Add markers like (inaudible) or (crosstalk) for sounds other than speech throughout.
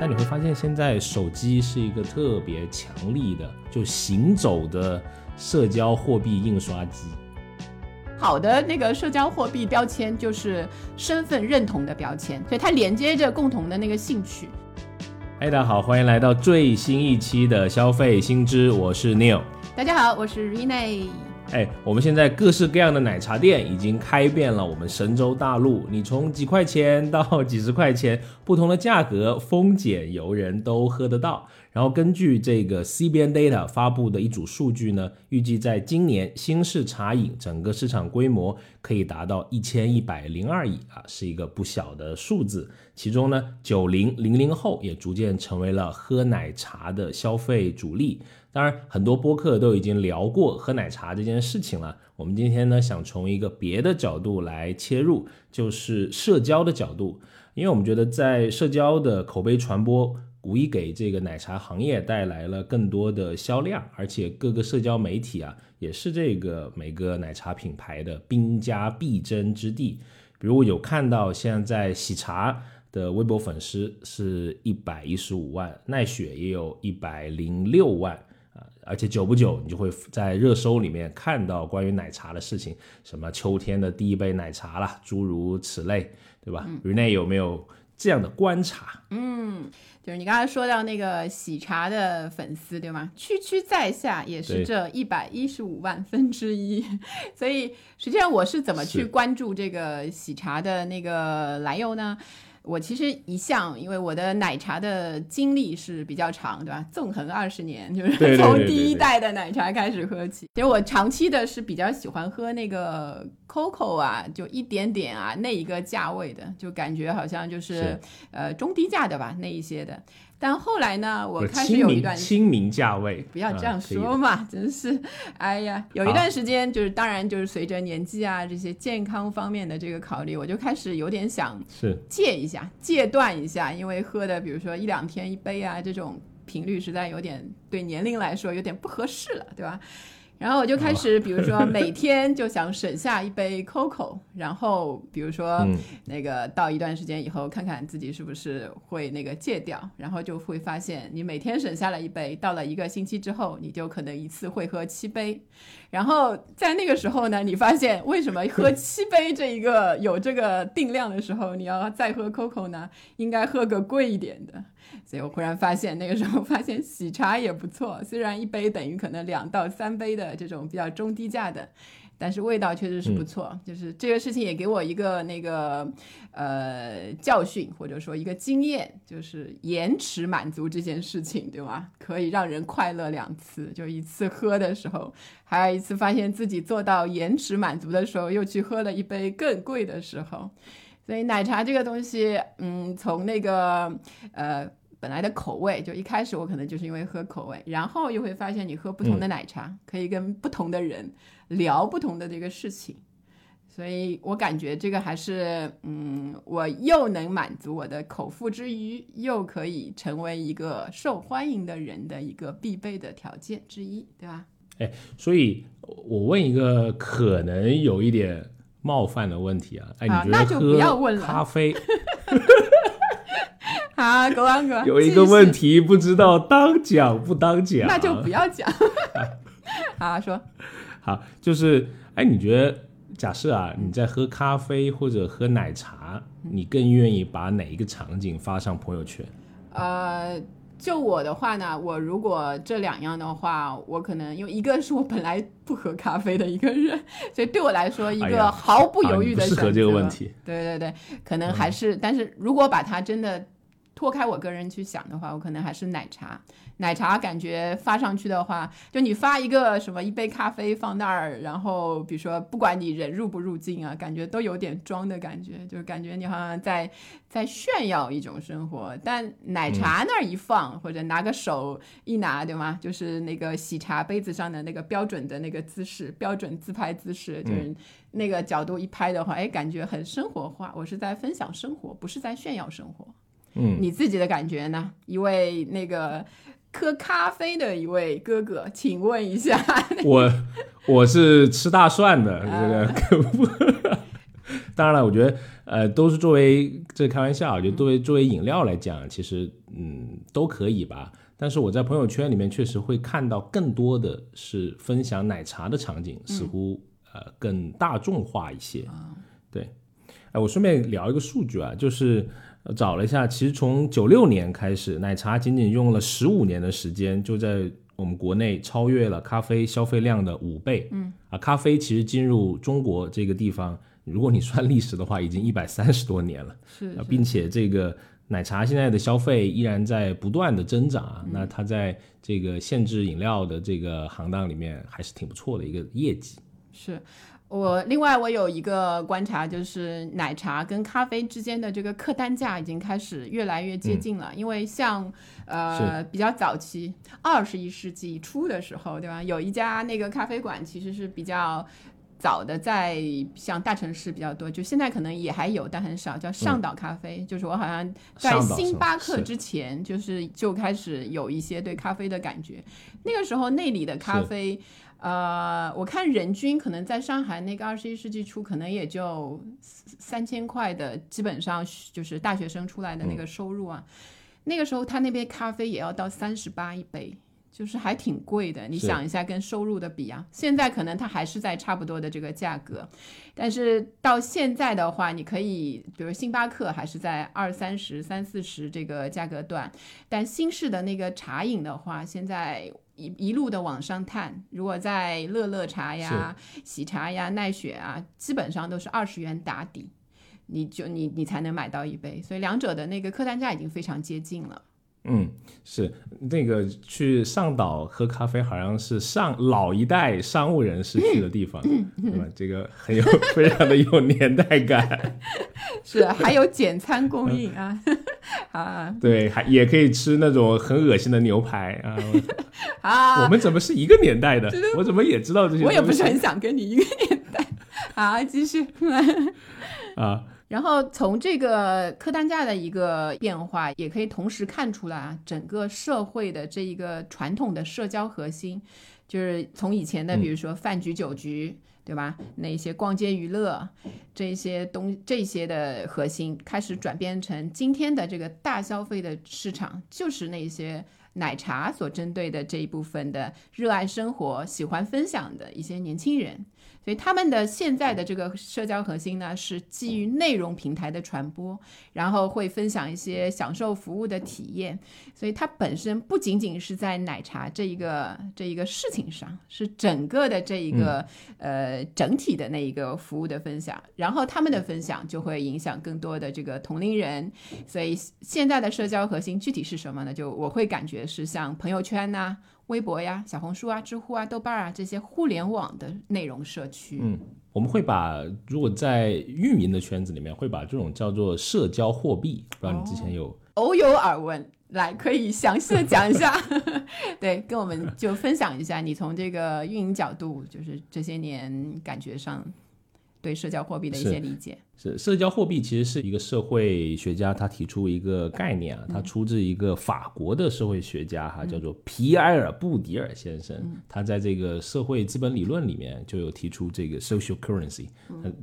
但你会发现，现在手机是一个特别强力的，就行走的社交货币印刷机。好的那个社交货币标签就是身份认同的标签，所以它连接着共同的那个兴趣。嗨，大家好，欢迎来到最新一期的消费新知，我是 Neil。大家好，我是 Rene。哎，我们现在各式各样的奶茶店已经开遍了我们神州大陆。你从几块钱到几十块钱，不同的价格，丰俭由人都喝得到。然后根据这个 CBN Data 发布的一组数据呢，预计在今年新式茶饮整个市场规模可以达到一千一百零二亿啊，是一个不小的数字。其中呢，九零零零后也逐渐成为了喝奶茶的消费主力。当然，很多播客都已经聊过喝奶茶这件事情了。我们今天呢，想从一个别的角度来切入，就是社交的角度，因为我们觉得在社交的口碑传播。无疑给这个奶茶行业带来了更多的销量，而且各个社交媒体啊，也是这个每个奶茶品牌的兵家必争之地。比如我有看到现在喜茶的微博粉丝是一百一十五万，奈雪也有一百零六万，而且久不久你就会在热搜里面看到关于奶茶的事情，什么秋天的第一杯奶茶啦，诸如此类，对吧？Rene 有没有这样的观察？嗯。就是你刚才说到那个喜茶的粉丝，对吗？区区在下也是这一百一十五万分之一，(laughs) 所以实际上我是怎么去关注这个喜茶的那个来由呢？我其实一向因为我的奶茶的经历是比较长，对吧？纵横二十年，就是从第一代的奶茶开始喝起。其实我长期的是比较喜欢喝那个 COCO 啊，就一点点啊那一个价位的，就感觉好像就是呃中低价的吧那一些的。但后来呢，我开始有一段清明价位，不要这样说嘛，(laughs) 真是，哎呀，有一段时间就是，当然就是随着年纪啊这些健康方面的这个考虑，我就开始有点想是。戒一下，戒断一下，因为喝的比如说一两天一杯啊这种频率实在有点对年龄来说有点不合适了，对吧？然后我就开始，比如说每天就想省下一杯 COCO，然后比如说那个到一段时间以后，看看自己是不是会那个戒掉，然后就会发现你每天省下了一杯，到了一个星期之后，你就可能一次会喝七杯，然后在那个时候呢，你发现为什么喝七杯这一个有这个定量的时候，你要再喝 COCO 呢？应该喝个贵一点的。所以我忽然发现，那个时候发现喜茶也不错，虽然一杯等于可能两到三杯的这种比较中低价的，但是味道确实是不错。就是这个事情也给我一个那个呃教训，或者说一个经验，就是延迟满足这件事情，对吗？可以让人快乐两次，就一次喝的时候，还有一次发现自己做到延迟满足的时候，又去喝了一杯更贵的时候。所以奶茶这个东西，嗯，从那个呃。本来的口味就一开始我可能就是因为喝口味，然后又会发现你喝不同的奶茶可以跟不同的人聊不同的这个事情，所以我感觉这个还是嗯，我又能满足我的口腹之欲，又可以成为一个受欢迎的人的一个必备的条件之一，对吧？哎，所以我问一个可能有一点冒犯的问题啊，哎，你觉得喝咖啡？(laughs) 好，狗王哥，(laughs) 有一个问题不知道当讲不当讲，那就不要讲。(laughs) 好说，好，就是哎，你觉得假设啊，你在喝咖啡或者喝奶茶，你更愿意把哪一个场景发上朋友圈？呃，就我的话呢，我如果这两样的话，我可能因为一个是我本来不喝咖啡的一个人，所以对我来说一个毫不犹豫的选择。这个问题，对对对，可能还是，但是如果把它真的。脱开我个人去想的话，我可能还是奶茶。奶茶感觉发上去的话，就你发一个什么一杯咖啡放那儿，然后比如说不管你人入不入境啊，感觉都有点装的感觉，就是感觉你好像在在炫耀一种生活。但奶茶那儿一放，或者拿个手一拿，对吗？就是那个喜茶杯子上的那个标准的那个姿势，标准自拍姿势，就是那个角度一拍的话，哎，感觉很生活化。我是在分享生活，不是在炫耀生活。嗯，你自己的感觉呢？一位那个喝咖啡的一位哥哥，请问一下，(laughs) 我我是吃大蒜的这个，(laughs) 当然了，我觉得呃都是作为这开玩笑，就作为作为饮料来讲，其实嗯都可以吧。但是我在朋友圈里面确实会看到更多的是分享奶茶的场景，似乎呃更大众化一些。对，哎，我顺便聊一个数据啊，就是找了一下，其实从九六年开始，奶茶仅仅用了十五年的时间，就在我们国内超越了咖啡消费量的五倍。嗯，啊，咖啡其实进入中国这个地方，如果你算 (laughs) 历史的话，已经一百三十多年了。是，并且这个。奶茶现在的消费依然在不断的增长啊，那它在这个限制饮料的这个行当里面还是挺不错的一个业绩。是我另外我有一个观察，就是奶茶跟咖啡之间的这个客单价已经开始越来越接近了，因为像呃比较早期二十一世纪初的时候，对吧？有一家那个咖啡馆其实是比较。早的在像大城市比较多，就现在可能也还有，但很少。叫上岛咖啡，就是我好像在星巴克之前，就是就开始有一些对咖啡的感觉。那个时候那里的咖啡，呃，我看人均可能在上海那个二十一世纪初，可能也就三千块的，基本上就是大学生出来的那个收入啊。那个时候他那杯咖啡也要到三十八一杯。就是还挺贵的，你想一下跟收入的比啊，现在可能它还是在差不多的这个价格，但是到现在的话，你可以比如星巴克还是在二三十、三四十这个价格段，但新式的那个茶饮的话，现在一一路的往上探，如果在乐乐茶呀、喜茶呀、奈雪啊，基本上都是二十元打底，你就你你才能买到一杯，所以两者的那个客单价已经非常接近了。嗯，是那个去上岛喝咖啡，好像是上老一代商务人士去的地方，(laughs) 对吧？这个很有非常的有年代感。(laughs) 是，还有简餐供应啊 (laughs) 啊！对，还也可以吃那种很恶心的牛排啊 (laughs) 啊！我们怎么是一个年代的？我怎么也知道这些？我也不是很想跟你一个年代。(laughs) 好，继续 (laughs) 啊。然后从这个客单价的一个变化，也可以同时看出来啊，整个社会的这一个传统的社交核心，就是从以前的比如说饭局酒局，对吧？那些逛街娱乐这些东这些的核心，开始转变成今天的这个大消费的市场，就是那些奶茶所针对的这一部分的热爱生活、喜欢分享的一些年轻人。所以他们的现在的这个社交核心呢，是基于内容平台的传播，然后会分享一些享受服务的体验。所以它本身不仅仅是在奶茶这一个这一个事情上，是整个的这一个呃整体的那一个服务的分享。然后他们的分享就会影响更多的这个同龄人。所以现在的社交核心具体是什么呢？就我会感觉是像朋友圈呐。微博呀、小红书啊、知乎啊、豆瓣啊这些互联网的内容社区，嗯，我们会把如果在运营的圈子里面，会把这种叫做社交货币，不知道你之前有偶有耳闻，来可以详细的讲一下，(laughs) 对，跟我们就分享一下你从这个运营角度，就是这些年感觉上。对社交货币的一些理解是社交货币其实是一个社会学家他提出一个概念啊，他出自一个法国的社会学家哈，叫做皮埃尔布迪尔先生，他在这个社会资本理论里面就有提出这个 social currency，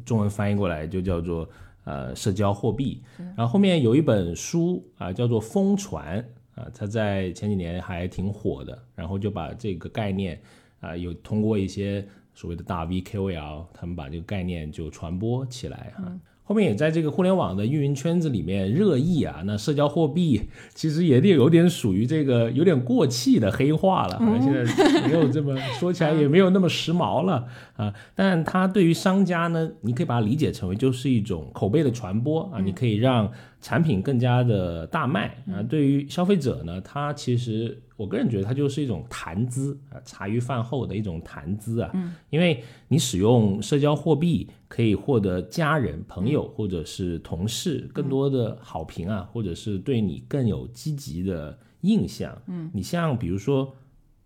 中文翻译过来就叫做呃社交货币。然后后面有一本书啊叫做《疯传》啊，他在前几年还挺火的，然后就把这个概念啊有通过一些。所谓的大 V KOL，他们把这个概念就传播起来哈。后面也在这个互联网的运营圈子里面热议啊。那社交货币 (laughs) 其实也得有点属于这个有点过气的黑化了，现在没有这么说起来 (laughs) 也没有那么时髦了啊。但它对于商家呢，你可以把它理解成为就是一种口碑的传播啊，你可以让产品更加的大卖啊。对于消费者呢，它其实。我个人觉得它就是一种谈资啊，茶余饭后的一种谈资啊。嗯，因为你使用社交货币可以获得家人、朋友或者是同事更多的好评啊，或者是对你更有积极的印象。嗯，你像比如说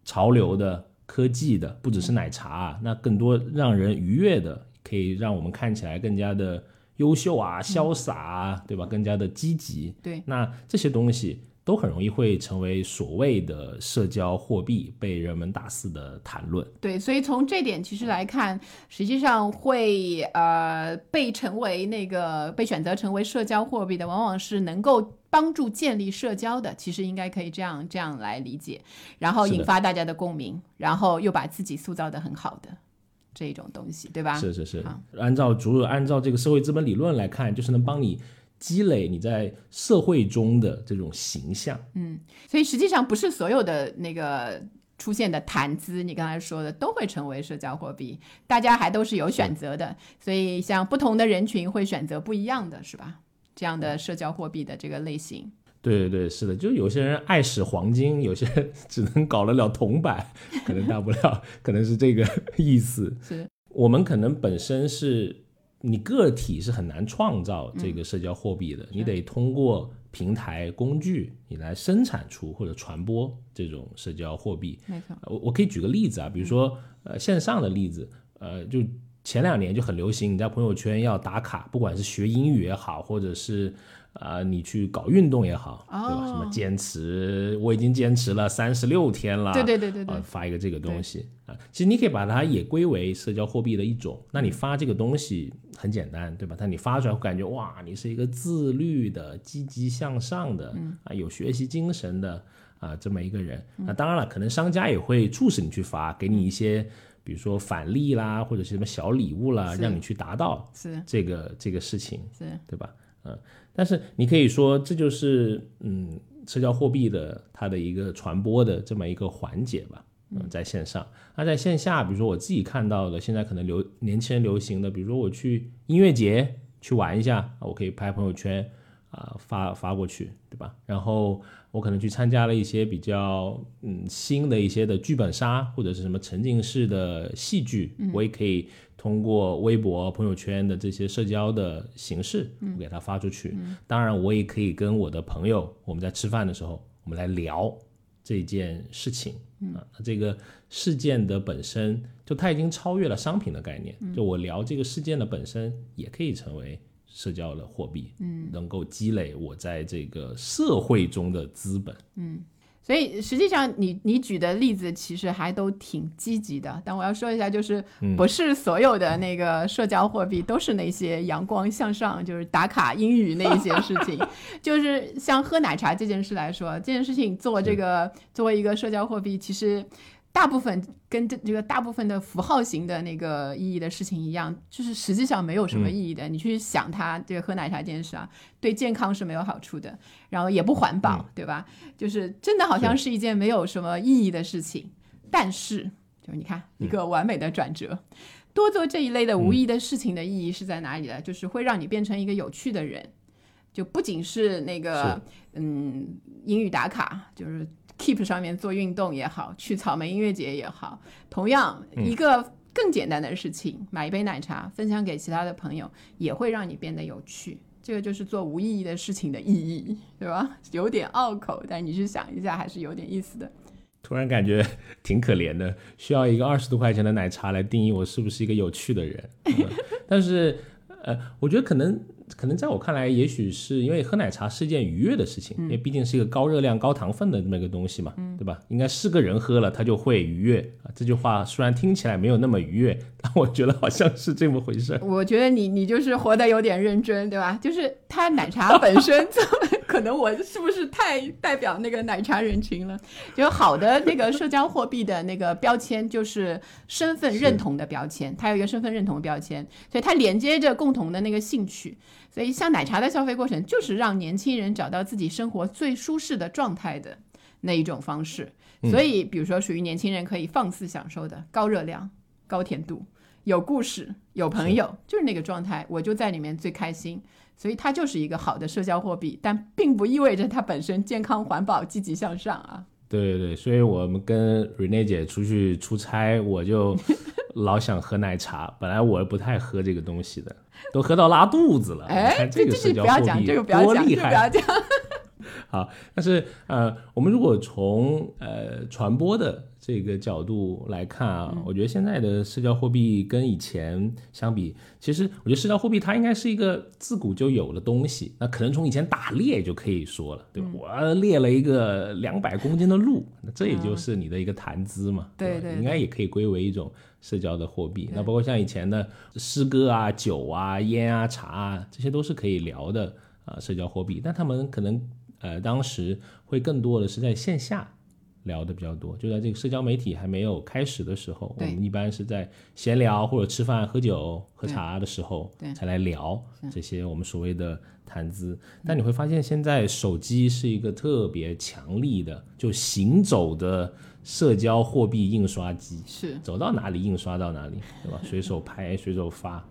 潮流的、科技的，不只是奶茶，啊那更多让人愉悦的，可以让我们看起来更加的优秀啊、潇洒啊，对吧？更加的积极。对，那这些东西。都很容易会成为所谓的社交货币，被人们大肆的谈论。对，所以从这点其实来看，实际上会呃被成为那个被选择成为社交货币的，往往是能够帮助建立社交的。其实应该可以这样这样来理解，然后引发大家的共鸣，然后又把自己塑造的很好的这种东西，对吧？是是是，按照主按照这个社会资本理论来看，就是能帮你积累你在社会中的这种形象。嗯所以实际上不是所有的那个出现的谈资，你刚才说的都会成为社交货币，大家还都是有选择的。所以像不同的人群会选择不一样的，是吧？这样的社交货币的这个类型，对对对，是的，就有些人爱使黄金，(laughs) 有些人 (laughs) 只能搞得了铜板，(laughs) 可能大不了，可能是这个意思。是我们可能本身是你个体是很难创造这个社交货币的，你得通过平台工具你来生产出或者传播这种社交货币。没错，我我可以举个例子啊，比如说呃线上的例子，呃就前两年就很流行，你在朋友圈要打卡，不管是学英语也好，或者是啊、呃你去搞运动也好，对吧？哦什么坚持，我已经坚持了三十六天了，对对对对对呃，发一个这个东西啊，其实你可以把它也归为社交货币的一种。那你发这个东西很简单，对吧？但你发出来会感觉哇，你是一个自律的、积极向上的，啊，有学习精神的啊这么一个人。那当然了，可能商家也会促使你去发，给你一些比如说返利啦，或者是什么小礼物啦，让你去达到是这个这个事情。是，对吧？嗯，但是你可以说这就是嗯社交货币的它的一个传播的这么一个环节吧。嗯，在线上，那在线下，比如说我自己看到的，现在可能流年轻人流行的，比如说我去音乐节去玩一下，我可以拍朋友圈啊、发发过去，对吧？然后我可能去参加了一些比较嗯新的一些的剧本杀或者是什么沉浸式的戏剧，我也可以通过微博、朋友圈的这些社交的形式，我给它发出去。当然，我也可以跟我的朋友，我们在吃饭的时候，我们来聊这件事情啊。那这个事件的本身，就它已经超越了商品的概念。就我聊这个事件的本身，也可以成为社交的货币，嗯，能够积累我在这个社会中的资本。嗯。所以实际上你你举的例子其实还都挺积极的，但我要说一下，就是不是所有的那个社交货币都是那些阳光向上，就是打卡英语那一些事情。(laughs) 就是像喝奶茶这件事来说，这件事情做这个作为一个社交货币，其实大部分跟这这个大部分的符号型的那个意义的事情一样，就是实际上没有什么意义的。你去想它这个喝奶茶这件事啊，对健康是没有好处的，然后也不环保，对吧？就是真的好像是一件没有什么意义的事情，但是就是你看一个完美的转折。多做这一类的无意义的事情的意义是在哪里呢？就是会让你变成一个有趣的人，就不仅是那个嗯英语打卡，就是 Keep 上面做运动也好，去草莓音乐节也好，同样一个更简单的事情，买一杯奶茶分享给其他的朋友，也会让你变得有趣。这个就是做无意义的事情的意义，对吧？(laughs) 有点拗口，但你去想一下，还是有点意思的。突然感觉挺可怜的，需要一个二十多块钱的奶茶来定义我是不是一个有趣的人。嗯但是，呃，我觉得可能可能在我看来，也许是因为喝奶茶是一件愉悦的事情，因为毕竟是一个高热量、高糖分的这么一个东西嘛，对吧？应该是个人喝了他就会愉悦啊。这句话虽然听起来没有那么愉悦，但我觉得好像是这么回事。我觉得你你就是活得有点认真，对吧？就是它奶茶本身这么，可能我是不是太代表那个奶茶人群了？就好的那个社交货币的那个标签就是身份认同的标签，它有一个身份认同的标签，所以它连接着共同的那个兴趣。所以像奶茶的消费过程，就是让年轻人找到自己生活最舒适的状态的那一种方式。所以，比如说属于年轻人可以放肆享受的高热量、高甜度。有故事，有朋友，就是那个状态，我就在里面最开心。所以它就是一个好的社交货币，但并不意味着它本身健康、环保、积极向上啊。对对对，所以我们跟 Rene 姐出去出差，我就 (laughs) 老想喝奶茶。本来我不太喝这个东西的，都喝到拉肚子了。你哎，看这个社这不要讲，交货币这个不要讲，多厉害！这个不要讲。(laughs) 好，但是呃，我们如果从呃传播的这个角度来看啊，我觉得现在的社交货币跟以前相比，其实我觉得社交货币它应该是一个自古就有的东西。那可能从以前打猎就可以说了，对吧？我猎了一个两百公斤的鹿，那这也就是你的一个谈资嘛，对对，应该也可以归为一种社交的货币。那包括像以前的诗歌啊、酒啊、烟啊、茶啊，这些都是可以聊的啊社交货币。但他们可能呃当时会更多的是在线下。聊的比较多，就在这个社交媒体还没有开始的时候，我们一般是在闲聊或者吃饭、喝酒、喝茶的时候才来聊这些我们所谓的谈资。但你会发现，现在手机是一个特别强力的，就行走的社交货币印刷机，是走到哪里印刷到哪里，对吧？随手拍、随手发，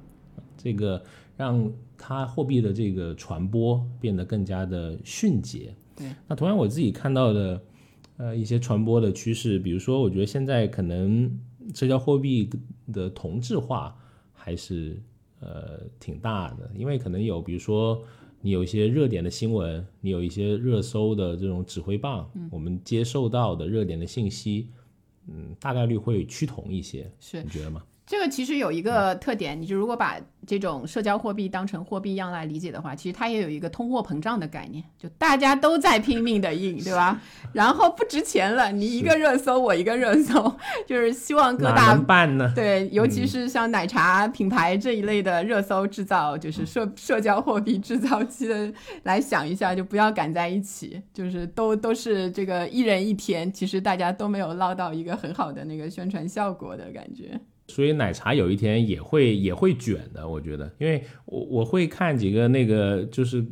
这个让它货币的这个传播变得更加的迅捷。对，那同样我自己看到的。呃，一些传播的趋势，比如说，我觉得现在可能社交货币的同质化还是呃挺大的，因为可能有，比如说你有一些热点的新闻，你有一些热搜的这种指挥棒，我们接受到的热点的信息，嗯，大概率会趋同一些，是你觉得吗？这个其实有一个特点，你就如果把这种社交货币当成货币一样来理解的话，其实它也有一个通货膨胀的概念，就大家都在拼命的印，对吧？(laughs) 然后不值钱了，你一个热搜，我一个热搜，就是希望各大办呢？对，尤其是像奶茶品牌这一类的热搜制造，就是社社交货币制造机的，来想一下，就不要赶在一起，就是都都是这个一人一天，其实大家都没有捞到一个很好的那个宣传效果的感觉。所以奶茶有一天也会也会卷的，我觉得，因为我我会看几个那个就是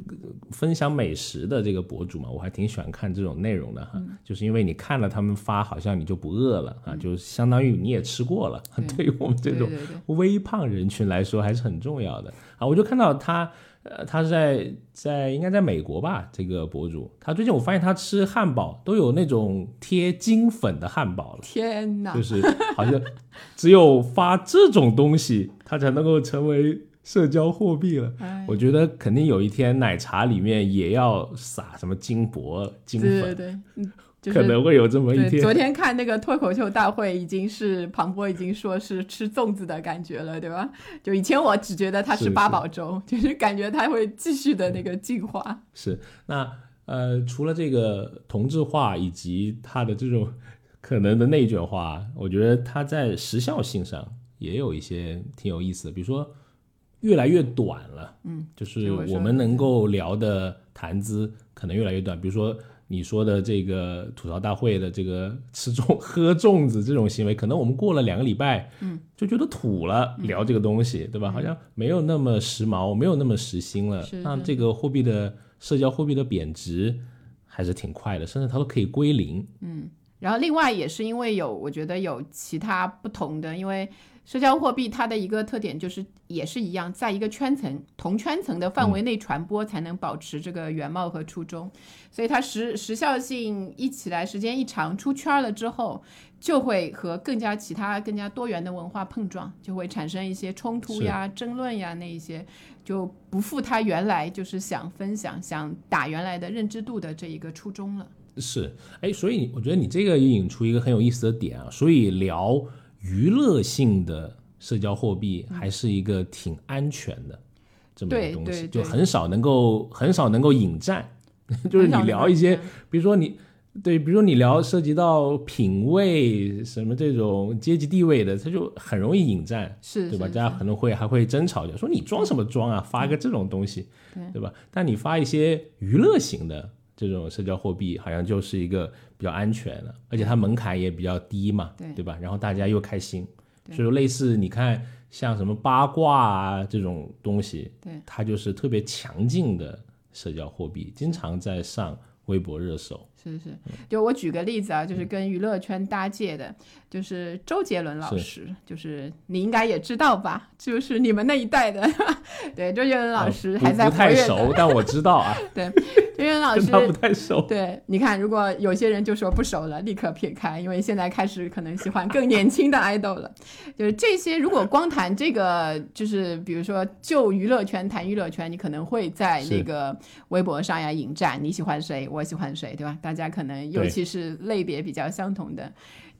分享美食的这个博主嘛，我还挺喜欢看这种内容的哈，就是因为你看了他们发，好像你就不饿了啊，就相当于你也吃过了，对。(laughs) 于我们这种微胖人群来说还是很重要的。啊，我就看到他。呃，他是在在应该在美国吧？这个博主，他最近我发现他吃汉堡都有那种贴金粉的汉堡了。天哪！就是好像只有发这种东西，他才能够成为社交货币了。我觉得肯定有一天奶茶里面也要撒什么金箔金粉。对对对，(laughs) 嗯。可能会有这么一天。(laughs) 昨天看那个脱口秀大会，已经是庞博已经说是吃粽子的感觉了，对吧？就以前我只觉得他是八宝粥，就是感觉他会继续的那个进化。是那呃，除了这个同质化以及它的这种可能的内卷化，我觉得它在时效性上也有一些挺有意思的，比如说越来越短了，嗯，就是我们能够聊的谈资可能越来越短，比如说。你说的这个吐槽大会的这个 (laughs) 吃粽喝粽子这种行为，可能我们过了两个礼拜，嗯，就觉得土了，聊这个东西，对吧？好像没有那么时髦，没有那么时兴了。那这个货币的社交货币的贬值还是挺快的，甚至它都可以归零。嗯，然后另外也是因为有，我觉得有其他不同的，因为。社交货币它的一个特点就是也是一样，在一个圈层同圈层的范围内传播，才能保持这个原貌和初衷。所以它时时效性一起来，时间一长，出圈了之后，就会和更加其他更加多元的文化碰撞，就会产生一些冲突呀、争论呀，那一些就不复它原来就是想分享、想打原来的认知度的这一个初衷了。是，哎，所以我觉得你这个引出一个很有意思的点啊，所以聊。娱乐性的社交货币还是一个挺安全的这么一个东西，就很少能够很少能够引战。(laughs) 就是你聊一些，比如说你对，比如说你聊涉及到品味什么这种阶级地位的，他就很容易引战，是对吧？大家可能会还会争吵，就说你装什么装啊，发个这种东西，对吧？但你发一些娱乐型的这种社交货币，好像就是一个。比较安全了，而且它门槛也比较低嘛，对。对吧？然后大家又开心，所以类似你看像什么八卦啊这种东西，对，它就是特别强劲的社交货币，经常在上微博热搜。是是，就我举个例子啊，就是跟娱乐圈搭界的，就是周杰伦老师，就是你应该也知道吧？就是你们那一代的，(laughs) 对，周杰伦老师还在不太熟，但我知道啊。对，周杰伦老 (laughs) 师不太熟。对，你看，如果有些人就说不熟了，立刻撇开，因为现在开始可能喜欢更年轻的 idol 了。就是这些，如果光谈这个，就是比如说就娱乐圈谈娱乐圈，你可能会在那个微博上呀引战，你喜欢谁，我喜欢谁，对吧？大家可能尤其是类别比较相同的。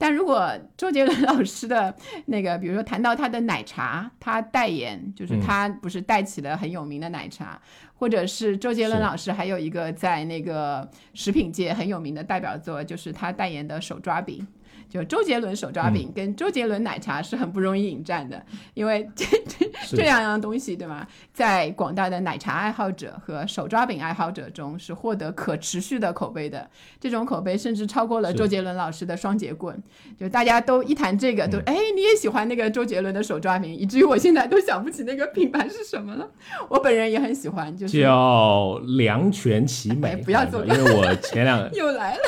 但如果周杰伦老师的那个，比如说谈到他的奶茶，他代言，就是他不是带起了很有名的奶茶，或者是周杰伦老师还有一个在那个食品界很有名的代表作，就是他代言的手抓饼。就周杰伦手抓饼跟周杰伦奶茶是很不容易引战的，因为这这这两样东西，对吗？在广大的奶茶爱好者和手抓饼爱好者中是获得可持续的口碑的。这种口碑甚至超过了周杰伦老师的双节棍。就大家都一谈这个，都哎，你也喜欢那个周杰伦的手抓饼，以至于我现在都想不起那个品牌是什么了。我本人也很喜欢，就是叫两全其美。不要做，因为我前两 (laughs) 又来了。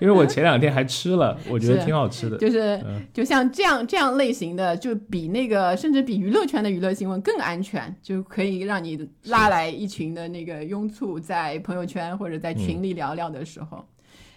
因为我前两天还吃了，我觉得挺好吃的。就是就像这样这样类型的，就比那个甚至比娱乐圈的娱乐新闻更安全，就可以让你拉来一群的那个拥簇在朋友圈或者在群里聊聊的时候。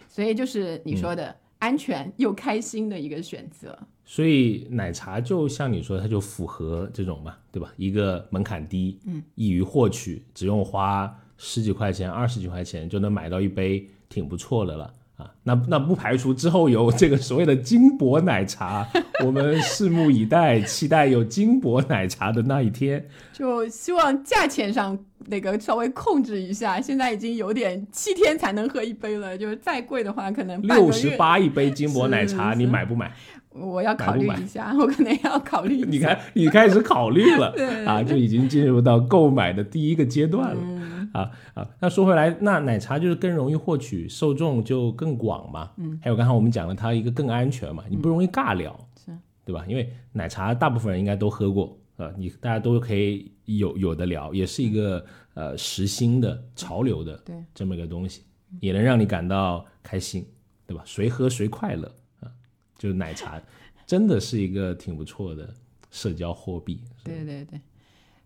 所以就是你说的安全又开心的一个选择。所以奶茶就像你说，它就符合这种嘛，对吧？一个门槛低，嗯，易于获取，只用花十几块钱、二十几块钱就能买到一杯，挺不错的了。啊，那那不排除之后有这个所谓的金箔奶茶，我们拭目以待，期待有金箔奶茶的那一天。就希望价钱上那个稍微控制一下，现在已经有点七天才能喝一杯了，就是再贵的话可能六十八一杯金箔奶茶，你买不买？我要考虑一下，我可能要考虑。你看，你开始考虑了 (laughs) 啊，就已经进入到购买的第一个阶段了。啊啊，那说回来，那奶茶就是更容易获取，受众就更广嘛。嗯，还有刚才我们讲了，它一个更安全嘛，你不容易尬聊，是，对吧？因为奶茶大部分人应该都喝过，啊，你大家都可以有有的聊，也是一个呃时兴的潮流的对这么一个东西，也能让你感到开心，对吧？谁喝谁快乐啊，就是奶茶真的是一个挺不错的社交货币。对对对。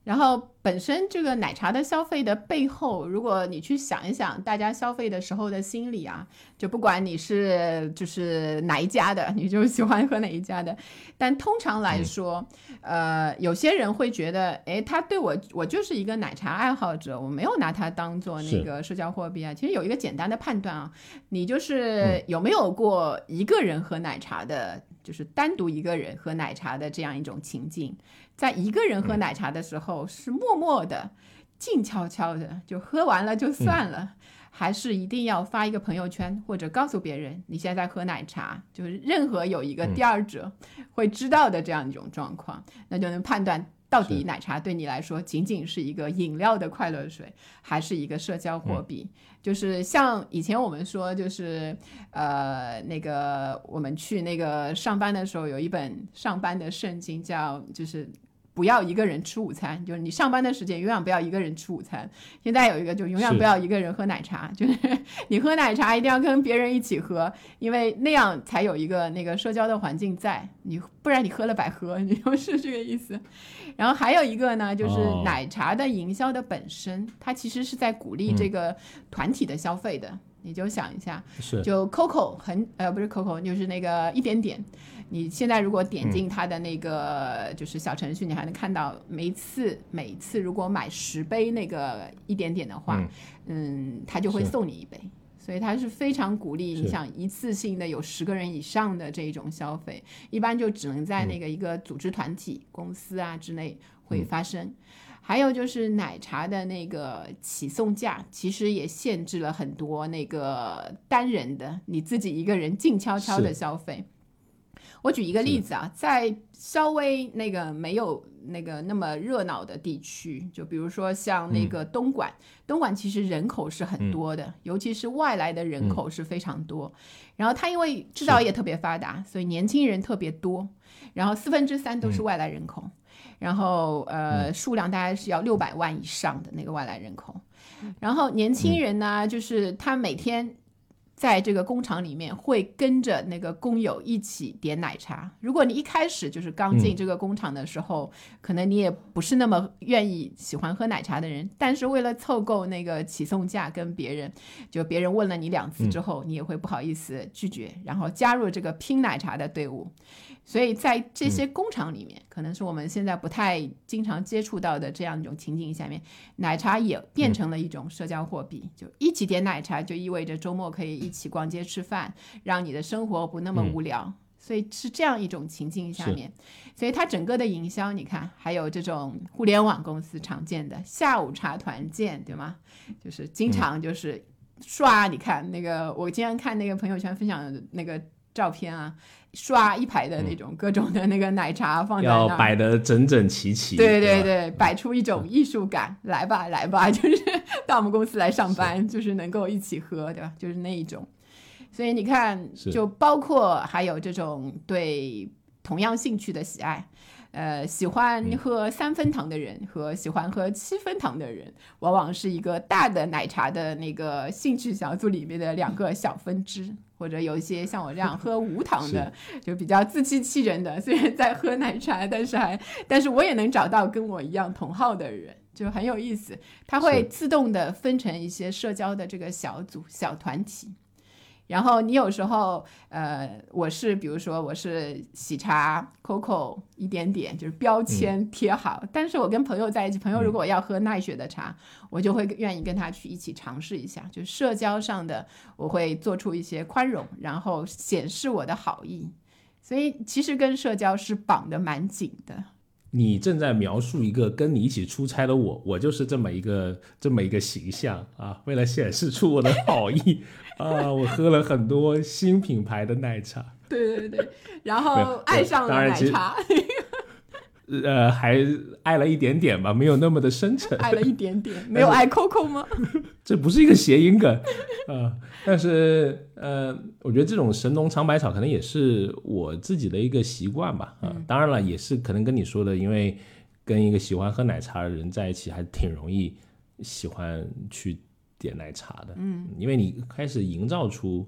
然后本身这个奶茶的消费的背后，如果你去想一想，大家消费的时候的心理啊，就不管你是就是哪一家的，你就喜欢喝哪一家的。但通常来说，呃，有些人会觉得，哎，他对我，我就是一个奶茶爱好者，我没有拿它当做那个社交货币啊。其实有一个简单的判断啊，你就是有没有过一个人喝奶茶的，就是单独一个人喝奶茶的这样一种情境。在一个人喝奶茶的时候，是默默的、静悄悄的，就喝完了就算了，还是一定要发一个朋友圈或者告诉别人你现在喝奶茶，就是任何有一个第二者会知道的这样一种状况，那就能判断到底奶茶对你来说仅仅是一个饮料的快乐水，还是一个社交货币。就是像以前我们说，就是呃那个我们去那个上班的时候，有一本上班的圣经叫就是。不要一个人吃午餐，就是你上班的时间永远不要一个人吃午餐。现在有一个，就永远不要一个人喝奶茶，(laughs) 就是你喝奶茶一定要跟别人一起喝，因为那样才有一个那个社交的环境在。你不然你喝了白喝，(laughs) 你就是这个意思。然后还有一个呢，就是奶茶的营销的本身，它其实是在鼓励这个团体的消费的。你就想一下，就 Coco 很呃不是 Coco，就是那个一点点。你现在如果点进它的那个就是小程序，你还能看到每次每次如果买十杯那个一点点的话，嗯，他就会送你一杯，所以他是非常鼓励你想一次性的有十个人以上的这种消费，一般就只能在那个一个组织团体、公司啊之内会发生。还有就是奶茶的那个起送价，其实也限制了很多那个单人的你自己一个人静悄悄的消费。我举一个例子啊，在稍微那个没有那个那么热闹的地区，就比如说像那个东莞，东莞其实人口是很多的，尤其是外来的人口是非常多。然后它因为制造业特别发达，所以年轻人特别多，然后四分之三都是外来人口，然后呃数量大概是要六百万以上的那个外来人口。然后年轻人呢，就是他每天。在这个工厂里面会跟着那个工友一起点奶茶。如果你一开始就是刚进这个工厂的时候，可能你也不是那么愿意喜欢喝奶茶的人，但是为了凑够那个起送价，跟别人就别人问了你两次之后，你也会不好意思拒绝，然后加入这个拼奶茶的队伍。所以在这些工厂里面，可能是我们现在不太经常接触到的这样一种情景下面，奶茶也变成了一种社交货币。就一起点奶茶，就意味着周末可以一起逛街吃饭，让你的生活不那么无聊。所以是这样一种情境下面，所以它整个的营销，你看，还有这种互联网公司常见的下午茶团建，对吗？就是经常就是刷，你看那个，我经常看那个朋友圈分享的那个照片啊。刷一排的那种各种的那个奶茶放在那，要摆的整整齐齐。对对对，摆出一种艺术感来吧，来吧，(laughs) (laughs) 就是到我们公司来上班，(laughs) 就是能够一起喝，对吧？就是那一种。所以你看，就包括还有这种对同样兴趣的喜爱。呃，喜欢喝三分糖的人和喜欢喝七分糖的人，往往是一个大的奶茶的那个兴趣小组里面的两个小分支，或者有一些像我这样喝无糖的，(laughs) 就比较自欺欺人的，虽然在喝奶茶，但是还，但是我也能找到跟我一样同号的人，就很有意思。它会自动的分成一些社交的这个小组、小团体。然后你有时候，呃，我是比如说我是喜茶 COCO 一点点，就是标签贴好。但是我跟朋友在一起，朋友如果要喝奈雪的茶，我就会愿意跟他去一起尝试一下。就社交上的，我会做出一些宽容，然后显示我的好意。所以其实跟社交是绑得蛮紧的。你正在描述一个跟你一起出差的我，我就是这么一个这么一个形象啊。为了显示出我的好意啊，我喝了很多新品牌的奶茶。对对对，然后爱上了奶茶。呃，还爱了一点点吧，没有那么的深沉。爱了一点点，(laughs) 没有爱 Coco 吗？(laughs) 这不是一个谐音梗啊，但是呃，我觉得这种神农尝百草可能也是我自己的一个习惯吧。啊，当然了，也是可能跟你说的，因为跟一个喜欢喝奶茶的人在一起，还挺容易喜欢去点奶茶的。嗯，因为你开始营造出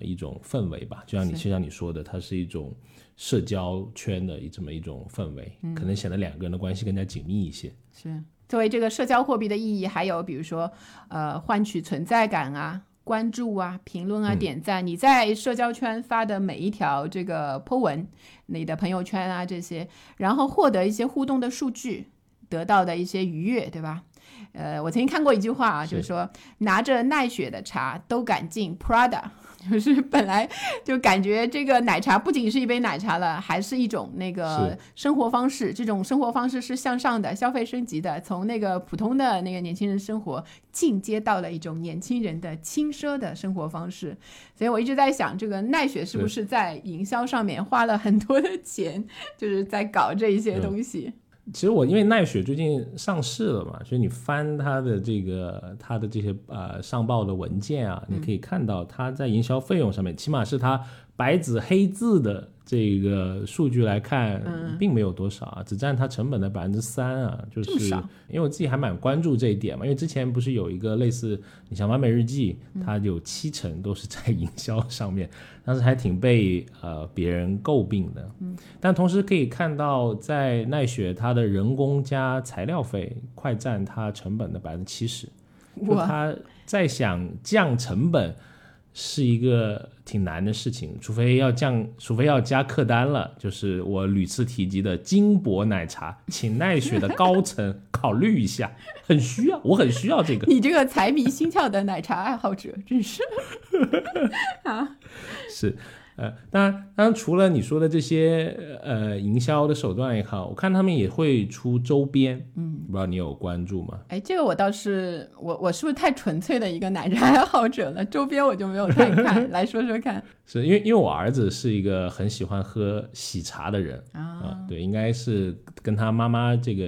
一种氛围吧，就像你就像你说的，它是一种。社交圈的这么一种氛围，可能显得两个人的关系更加紧密一些。是作为这个社交货币的意义，还有比如说，呃，换取存在感啊、关注啊、评论啊、点赞。你在社交圈发的每一条这个 po 文，你的朋友圈啊这些，然后获得一些互动的数据，得到的一些愉悦，对吧？呃，我曾经看过一句话啊，就是说拿着奈雪的茶都敢进 Prada。(laughs) 就是本来就感觉这个奶茶不仅是一杯奶茶了，还是一种那个生活方式。这种生活方式是向上的，消费升级的，从那个普通的那个年轻人生活进阶到了一种年轻人的轻奢的生活方式。所以我一直在想，这个奈雪是不是在营销上面花了很多的钱，就是在搞这一些东西。其实我因为奈雪最近上市了嘛，所以你翻它的这个它的这些呃上报的文件啊，你可以看到它在营销费用上面，起码是它白纸黑字的。这个数据来看，并没有多少啊，只占它成本的百分之三啊，就是因为我自己还蛮关注这一点嘛，因为之前不是有一个类似，你像完美日记，它有七成都是在营销上面，(laughs) 当时还挺被呃别人诟病的。嗯，但同时可以看到，在奈雪它的人工加材料费快占它成本的百分之七十，就它在想降成本。是一个挺难的事情，除非要降，除非要加客单了。就是我屡次提及的金箔奶茶，请奈雪的高层考虑一下，很需要，我很需要这个。(laughs) 你这个财迷心窍的奶茶爱好者，真是啊，(laughs) (laughs) 是。呃，当然，当然，除了你说的这些呃营销的手段也好，我看他们也会出周边，嗯，不知道你有关注吗？哎，这个我倒是，我我是不是太纯粹的一个奶茶爱好者了？周边我就没有太看，(laughs) 来说说看。是因为因为我儿子是一个很喜欢喝喜茶的人啊，对，应该是跟他妈妈这个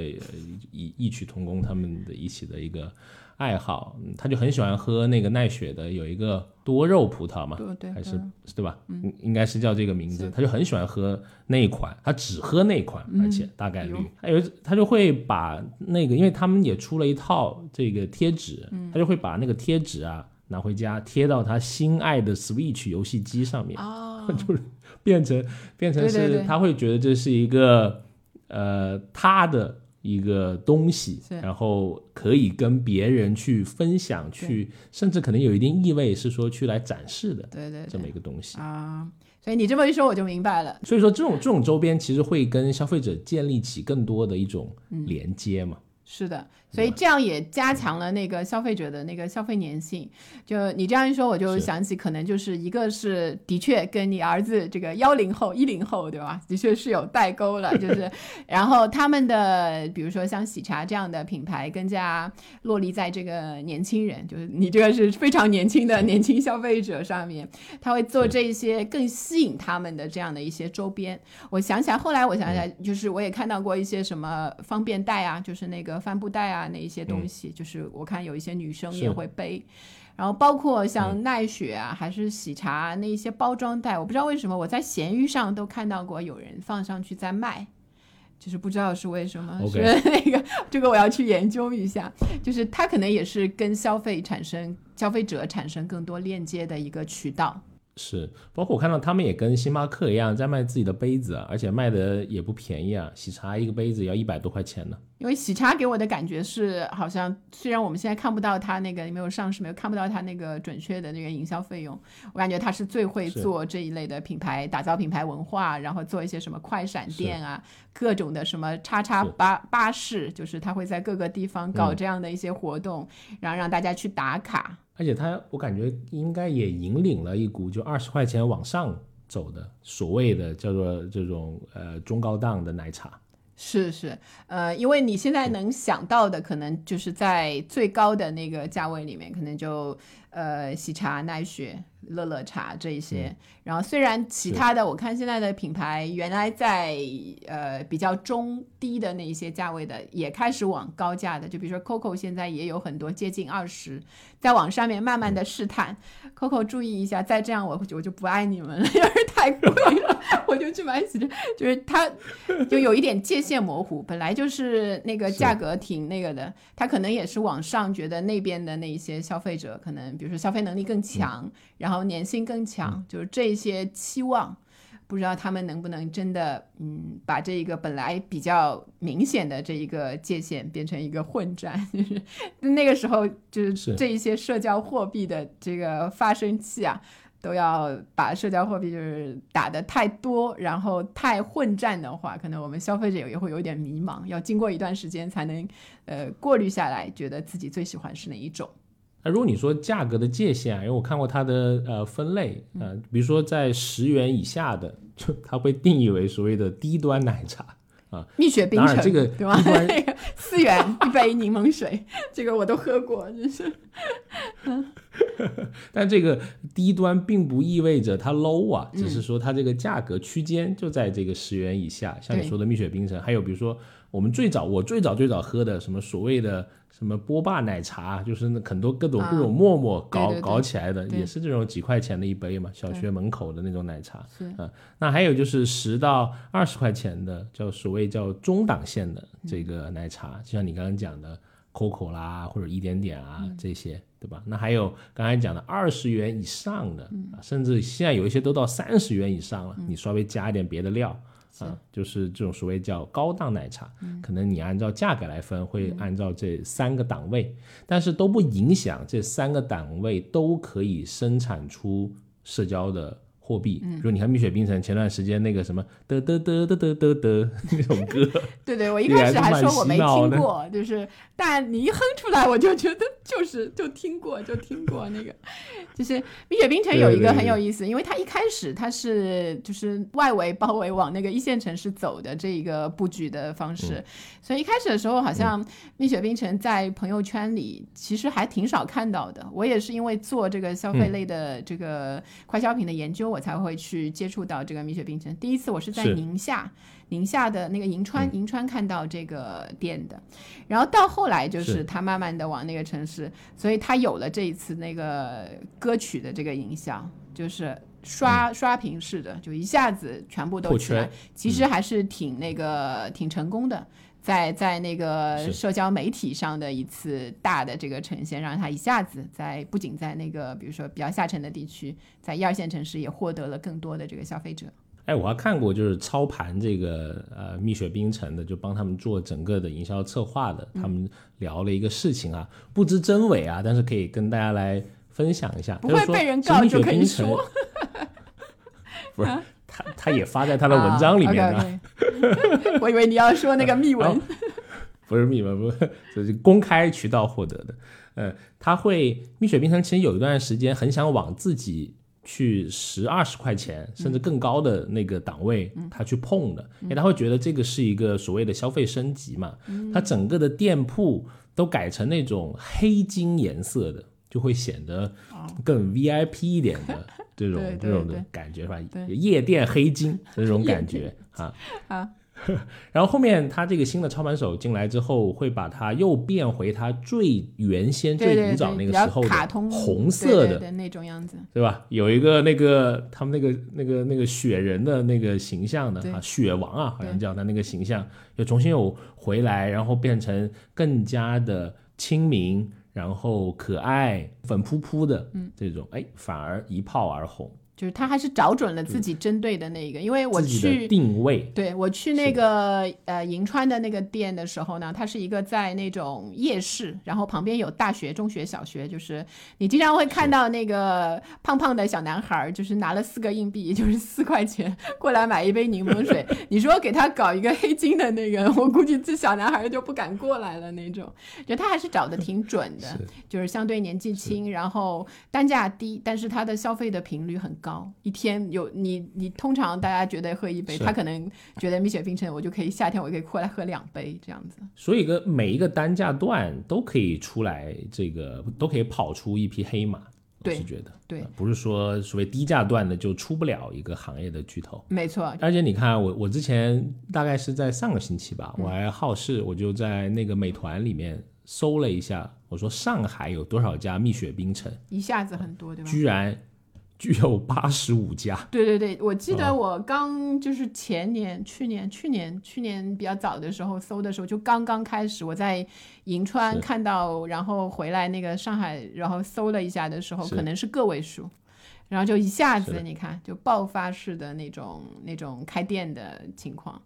异异曲同工，他们的一起的一个。爱好，他就很喜欢喝那个奈雪的，有一个多肉葡萄嘛，对对，还是对吧？应应该是叫这个名字。他就很喜欢喝那一款，他只喝那款，而且大概率，他有。他就会把那个，因为他们也出了一套这个贴纸，他就会把那个贴纸啊拿回家贴到他心爱的 Switch 游戏机上面，哦，(laughs) 就是变成变成是他会觉得这是一个呃他的一个东西，然后可以跟别人去分享，去甚至可能有一定意味是说去来展示的对对这么一个东西。啊，所以你这么一说我就明白了。所以说这种这种周边其实会跟消费者建立起更多的一种嗯连接嘛。是的，所以这样也加强了那个消费者的那个消费粘性。就你这样一说，我就想起可能就是一个是的确跟你儿子这个幺零后、一零后，对吧？的确是有代沟了，(laughs) 就是然后他们的比如说像喜茶这样的品牌，更加落力在这个年轻人，就是你这个是非常年轻的年轻消费者上面，他会做这一些更吸引他们的这样的一些周边。我想起来，后来我想起来，就是我也看到过一些什么方便袋啊，就是那个帆布袋啊，那一些东西，就是我看有一些女生也会背。然后包括像奈雪啊，还是喜茶啊那一些包装袋，我不知道为什么我在闲鱼上都看到过有人放上去在卖，就是不知道是为什么是 (laughs) 那个这个我要去研究一下，就是它可能也是跟消费产生消费者产生更多链接的一个渠道。是，包括我看到他们也跟星巴克一样在卖自己的杯子啊，而且卖的也不便宜啊，喜茶一个杯子要一百多块钱呢。因为喜茶给我的感觉是，好像虽然我们现在看不到它那个没有上市，没有看不到它那个准确的那个营销费用，我感觉它是最会做这一类的品牌，打造品牌文化，然后做一些什么快闪店啊，各种的什么叉叉巴巴士，就是它会在各个地方搞嗯这样的一些活动，然后让大家去打卡。而且它，我感觉应该也引领了一股就二十块钱往上走的所谓的叫做这种呃中高档的奶茶。是是，呃，因为你现在能想到的，可能就是在最高的那个价位里面，可能就呃喜茶、奈雪、乐乐茶这一些。然后虽然其他的，我看现在的品牌原来在呃比较中低的那一些价位的，也开始往高价的，就比如说 COCO 现在也有很多接近二十，在往上面慢慢的试探。COCO 注意一下，再这样我我就不爱你们了，(laughs) 要是太贵了，我就去买喜茶。就是它就有一点界限模糊，本来就是那个价格挺那个的，它可能也是往上觉得那边的那一些消费者可能，比如说消费能力更强，然后粘性更强，就是这些期望。不知道他们能不能真的，嗯，把这一个本来比较明显的这一个界限变成一个混战，就是 (laughs) 那个时候，就是是这一些社交货币的这个发生器啊，都要把社交货币就是打得太多，然后太混战的话，可能我们消费者也会有点迷茫，要经过一段时间才能呃过滤下来，觉得自己最喜欢是哪一种。那如果你说价格的界限啊，因为我看过它的呃分类，呃，比如说在十元以下的，就 (laughs) 它会定义为所谓的低端奶茶。啊蜜雪冰城，这个对吧？(laughs) 四元一杯柠檬水，(laughs) 这个我都喝过，真是。但这个低端并不意味着它 low 啊，只是说它这个价格区间就在这个十元以下。像你说的蜜雪冰城，还有比如说我们最早我最早最早喝的什么所谓的什么波霸奶茶，就是那很多各种啊各种沫沫搞、搞起来的，也是这种几块钱的一杯嘛，小学门口的那种奶茶。是嗯，那还有就是十到二十块钱的，叫所谓叫中档线的这个奶茶，就像你刚刚讲的 COCO 啦，或者一点点啊、这些，对吧？那还有刚才讲的二十元以上的，啊甚至现在有一些都到三十元以上了，你稍微加一点别的料。啊，就是这种所谓叫高档奶茶，可能你按照价格来分，会按照这三个档位，但是都不影响这三个档位都可以生产出社交的货币。比如你看蜜雪冰城前段时间那个什么得得得得得得得 (laughs) 那种歌，对对，我一开始还说我没听过，就是，但你一哼出来，我就觉得就是就听过，就听过那个，(laughs) 就是蜜雪冰城有一个很有意思，因为它一开始它是就是外围包围往那个一线城市走的这一个布局的方嗯式，所以一开始的时候好像蜜雪冰城在朋友圈里其实还挺少看到的。我也是因为做这个消费嗯类的这个快消品的研究，我才会去接触到这个蜜雪冰城。第一次我是在宁夏。宁夏的那个银川，嗯。银川看到这个店的，然后到后来就是。是他慢慢的往那个城市，所以他有了这一次那个歌曲的这个影响，就是刷、刷屏式的，就一下子全部都嗯破起来，其实还是挺那个挺成功的。在在那个社交媒体上的一次大的这个呈现，让他一下子在不仅在那个比如说比较下沉的地区，在一二线城市也获得了更多的这个消费者。哎，我还看过，就是操盘这个呃蜜雪冰城的，就帮他们做整个的营销策划的，他们聊了一个事情啊，不知真伪啊，但是可以跟大家来分享一下。不会被人告就可以说，(laughs) 不是他他也发在他的文章里面了，(laughs) 我以为你要说那个密文。不是密文，不是，这是公开渠道获得的。嗯，他会蜜雪冰城其实有一段时间很想往自己去十二十块钱甚至更高的那个档位，他去碰的，因为他会觉得这个是一个所谓的消费升级嘛。他整个的店铺都改成那种黑金颜色的，就会显得更 VIP 一点的 (laughs) 这种这种的感觉是吧？夜店黑金的那种感觉啊。啊，(laughs) (laughs) 然后后面他这个新的操盘手进来之后，会把它又变回他最原先、最古早那个时候的红色的，那种样子。对吧？有一个那个他们那个那个那个雪人的那个形象的啊，雪王啊，好像叫他那个形象，又重新又回来，然后变成更加的亲民，然后可爱、粉扑扑的嗯这种，哎，反而一炮而红，就是他还是找准了自己针对的那个，因为我去定位对我去那个呃银川的那个店的时候呢，它是一个在那种夜市，然后旁边有大学、中学、小学，就是你经常会看到那个胖胖的小男孩儿，就是拿了四个硬币，就是四块钱过来买一杯柠檬水。(laughs) 你说给他搞一个黑金的那个，我估计这小男孩儿就不敢过来了那种。就他还是找的挺准的，(laughs) 是就是相对年纪轻，然后单价低，但是他的消费的频率很高，一天有你你通常大家觉得喝一杯，他可能觉得蜜雪冰城我就可以夏天我可以过来喝两杯这样子。所以个每一个单价段都可以出来，这个都可以跑出一匹黑马。我对是觉得，对呃不是说所谓低价段的就出不了一个行业的巨头。没错，而且你看，我我之前大概是在上个星期嗯吧，我还好事，我就在那个美团里面搜了一下，我说上海有多少家蜜雪冰城，一下子很多，对吧？居然具有八十五家。对对对，我记得哦我刚就是前年、去年、去年、去年比较早的时候搜的时候，就刚刚开始，我在银川看到，然后回来那个上海，然后搜了一下的时候，可能是个位数，然后就一下子你看就爆发式的那种那种开店的情况。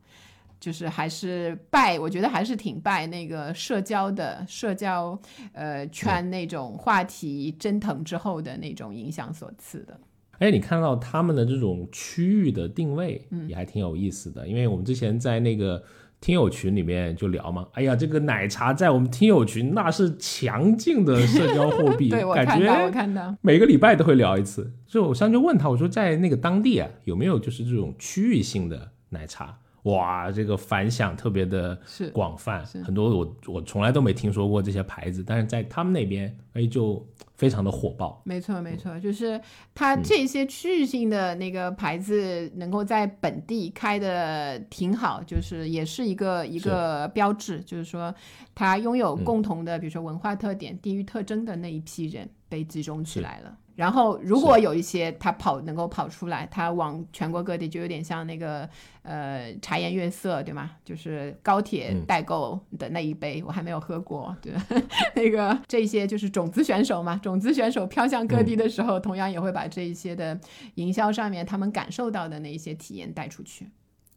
就是还是拜，我觉得还是挺拜那个社交的社交，呃圈那种话题蒸腾之后的那种影响所赐的。哎，你看到他们的这种区域的定位，嗯也还挺有意思的。因为我们之前在那个听友群里面就聊嘛，哎呀，这个奶茶在我们听友群那是强劲的社交货币，(laughs) 对我感看到，我看到。每个礼拜都会聊一次。就我上次就问他，我说在那个当地啊，有没有就是这种区域性的奶茶？哇，这个反响特别的是广泛，很多我我从来都没听说过这些牌子，但是在他们那边，哎，就非常的火爆。没错，没错，就是它嗯这些区域性的那个牌子能够在本地开的挺好，就是也是一个一个标志，就是说它拥有嗯。共同的，比如说文化特点、地域特征的那一批人被集中起来了。然后，如果有一些他跑能够跑出来，他往全国各地，就有点像那个呃茶颜悦色，对吗？就是高铁嗯代购的那一杯，我还没有喝过，对。(laughs) 那个这些就是种子选手嘛，种子选手飘向各地的时候，同样也会把这一些的营销上面他们感受到的那一些体验带出去。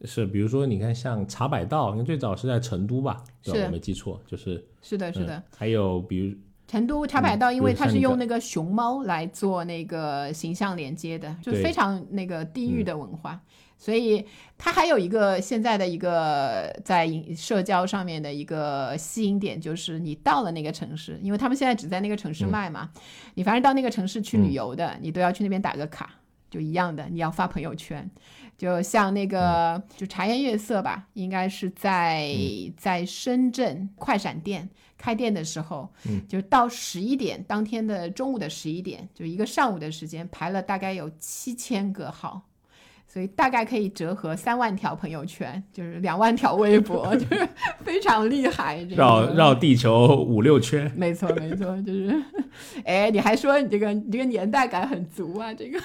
是，比如说你看像茶百道，因为最早是在成都吧，对我没记错，就是是的，是的。嗯还有比如成都茶百道，因为它是用那个熊猫来做那个形象连接的，就对非常那个地域嗯的文化，所以它还有一个现在的一个在营社交上面的一个吸引点，就是你到了那个城市，因为他们现在只在那个城市嗯。卖嘛，你凡是到那个城市去旅游的，你都要去那边打个卡，就一样的，你要发朋友圈。就像那个、嗯。就茶颜悦色吧，应该是在、在深圳快闪店开店的时候，嗯就到十一点，当天的中午的十一点，就一个上午的时间，排了大概有七千个号。所以大概可以折合三万条朋友圈，就是两万条微博，(laughs) 就是非常厉害。这个绕绕地球五六圈，没错没错，就是，哎，你还说你这个你这个年代感很足啊，这个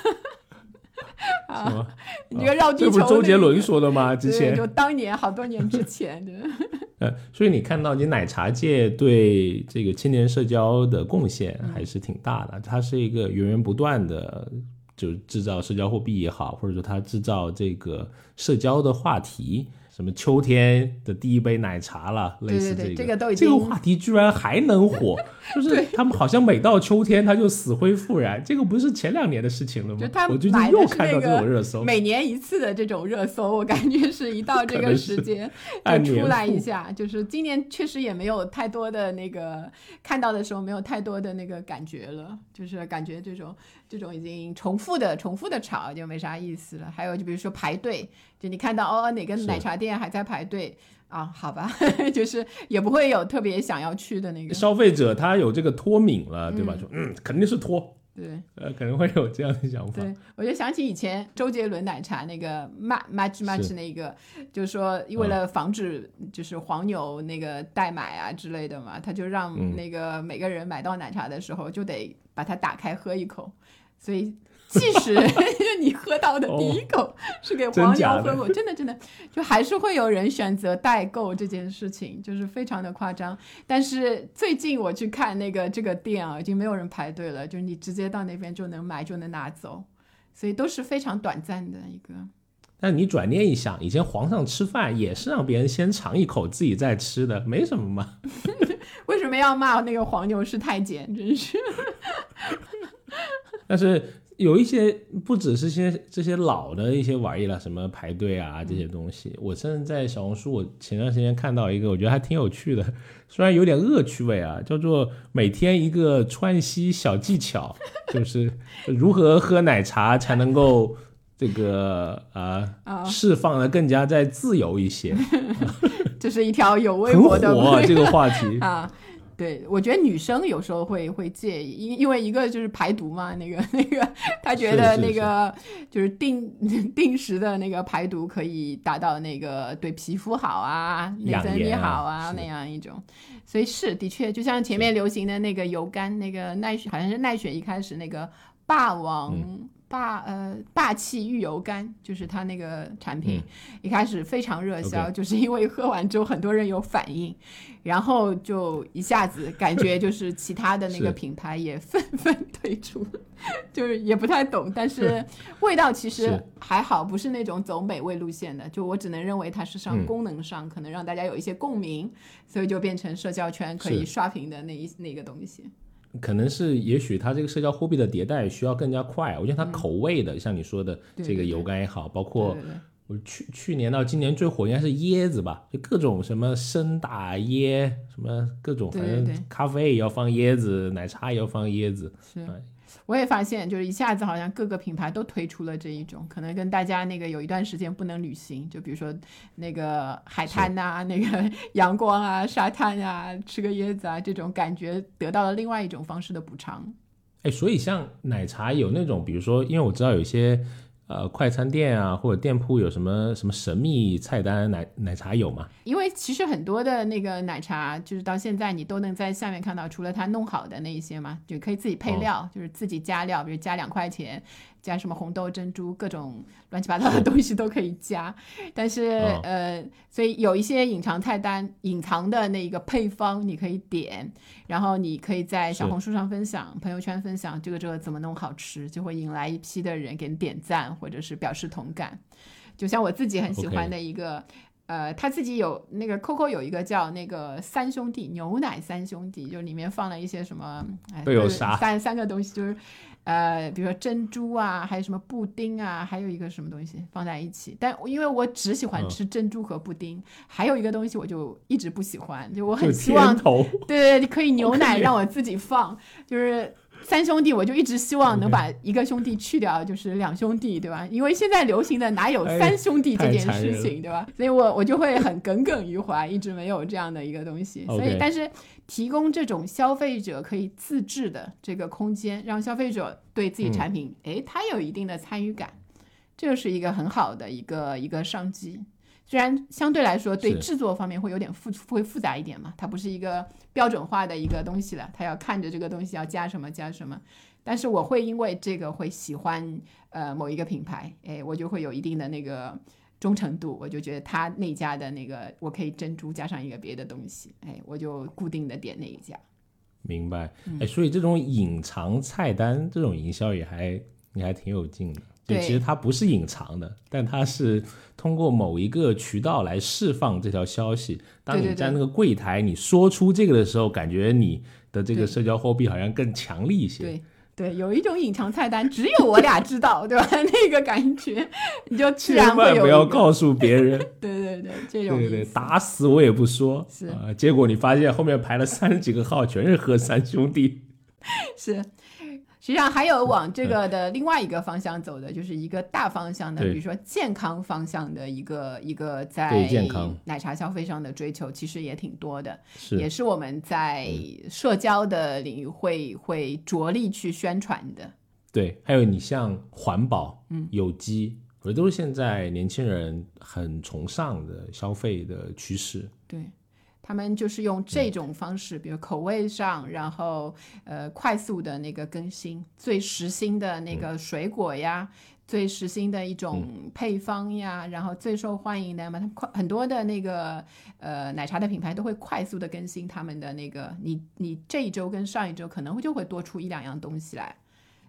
啊，(laughs) 你这个绕地球，这不是周杰伦说的吗？之前就当年好多年之前的。(laughs) 呃，所以你看到你奶茶界对这个青年社交的贡献还是挺大的，它是一个源源不断的，就制造社交货币也好，或者说它制造这个社交的话题。什么秋天的第一杯奶茶了，类似这个，这个都已经这个话题居然还能火，(laughs) 就是他们好像每到秋天他就死灰复燃，(laughs) 这个不是前两年的事情了吗？就他我最近又看到这种热搜，每年一次的这种热搜，我感觉是一到这个 (laughs) 时间就出来一下，就是今年确实也没有太多的那个看到的时候没有太多的那个感觉了，就是感觉这种这种已经重复的重复的炒就没啥意思了。还有就比如说排队。就你看到哦，哪个奶茶店还在排队啊？好吧，(laughs) 就是也不会有特别想要去的那个消费者，他有这个脱敏了，对吧？就嗯，肯定是脱，对，呃，可能会有这样的想法。对，我就想起以前周杰伦奶茶那个 much much 那个，就是说为了防止就是黄牛那个代买啊之类的嘛，他就让那个每个人买到奶茶的时候就得把它打开喝一口，所以。即使 (laughs) 你喝到的第一口是给黄牛喝过，真的真的，就还是会有人选择代购这件事情，就是非常的夸张。但是最近我去看那个这个店啊，已经没有人排队了，就是你直接到那边就能买就能拿走，所以都是非常短暂的一个。但你转念一想，以前皇上吃饭也是让别人先尝一口，自己再吃的，没什么嘛。(laughs) 为什么要骂那个黄牛是太监？真是。但是。有一些不只是些这些老的一些玩意了，什么排队啊这些东西。我甚至在小红书，我前段时间看到一个，我觉得还挺有趣的，(laughs) 虽然有点恶趣味啊，叫做每天一个川西小技巧，(laughs) 就是如何喝奶茶才能够这个啊释放的更加再自由一些。(laughs) 这是一条有微博的这个话题啊。对，我觉得女生有时候会会介意，因因为一个就是排毒嘛，那个 (laughs) 那个，她觉得那个就是定 (laughs) 定时的那个排毒可以达到那个对皮肤好啊，内分泌好啊那样一种，所以是的确，就像前面流行的那个油甘，那个奈雪好像是奈雪一开始那个霸王。霸呃霸气玉油干就是它那个产品，一开始非常热销，(laughs) 就是因为喝完之后很多人有反应，然后就一下子感觉 (laughs) 就是其他的那个品牌也纷纷 (laughs) 推出，就是也不太懂，但是味道其实还好，不是那种走美味路线的，就我只能认为它是上功能上可能让大家有一些共鸣，所以就变成社交圈可以刷屏的那一那个东西。可能是，也许它这个社交货币的迭代需要更加快。我觉得它口味的，像你说的这个油柑也好，包括我去去年到今年最火应该是椰子吧，就各种什么生打椰，什么各种，反正咖啡也要放椰子，奶茶也要放椰子。是。我也发现，就是一下子好像各个品牌都推出了这一种，可能跟大家那个有一段时间不能旅行，就比如说那个海滩呐，那个 (laughs) 阳光啊、沙滩啊、吃个椰子啊这种感觉，得到了另外一种方式的补偿。哎，所以像奶茶有那种，比如说，因为我知道有一些。呃，快餐店啊，或者店铺有什么什么神秘菜单？奶奶茶有吗？因为其实很多的那个奶茶，就是到现在你都能在下面看到，除了它弄好的那一些嘛，就可以自己配料，就是自己加料，比如加两块钱。加什么红豆珍珠，各种乱七八糟的东西都可以加，但是呃，所以有一些隐藏菜单、隐藏的那个配方你可以点，然后你可以在小红书上分享、朋友圈分享这个这个怎么弄好吃，就会引来一批的人给你点赞或者是表示同感。就像我自己很喜欢的一个，呃，他自己有那个 Coco 有一个叫那个三兄弟牛奶三兄弟，就里面放了一些什么，都有啥三三个东西就是。呃，比如说珍珠啊，还有什么布丁啊，还有一个什么东西放在一起。但因为我只喜欢吃珍珠和布丁，还有一个东西我就一直不喜欢，就我很希望，对对对，可以牛奶让我自己放，就是。三兄弟，我就一直希望能把一个兄弟去掉，就是两兄弟，对吧？因为现在流行的哪有三兄弟这件事情，对吧？所以我我就会很耿耿于怀，一直没有这样的一个东西。所以，但是提供这种消费者可以自制的这个空间，让消费者对自己产品，哎，他有一定的参与感，这是一个很好的一个一个商机。虽然相对来说对制作方面会有点复会复杂一点嘛，它不是一个标准化的一个东西了，它要看着这个东西要加什么加什么，但是我会因为这个会喜欢呃某一个品牌，哎，我就会有一定的那个忠诚度，我就觉得他那家的那个我可以珍珠加上一个别的东西，哎，我就固定的点那一家。明白，哎，所以这种隐藏菜单这种营销也还你还挺有劲的。对其实它不是隐藏的，但它是通过某一个渠道来释放这条消息。当你在那个柜台你说出这个的时候，感觉你的这个社交货币好像更强力一些。对对，有一种隐藏菜单，只有我俩知道，对吧？(laughs) 那个感觉，你就自然千万不要告诉别人。(laughs) 对对对，这种对对对，打死我也不说。是啊、结果你发现后面排了三十几个号，全是喝三兄弟。(laughs) 是。实际上还有往这个的另外一个方向走的，就是一个大方向的，比如说健康方向的一个一个在对健康奶茶消费上的追求，其实也挺多的，也是，是我们在社交的领域会会着力去宣传的。对。还有你像环保、嗯、有机，我觉得都是现在年轻人很崇尚的消费的趋势。对他们就是用这种方式，比如口味上，然后呃快速的那个更新，最时兴的那个水果呀，最时兴的一种配方呀，然后最受欢迎的嘛，他们快很多的那个呃奶茶的品牌都会快速的更新他们的那个，你你这一周跟上一周可能会就会多出一两样东西来。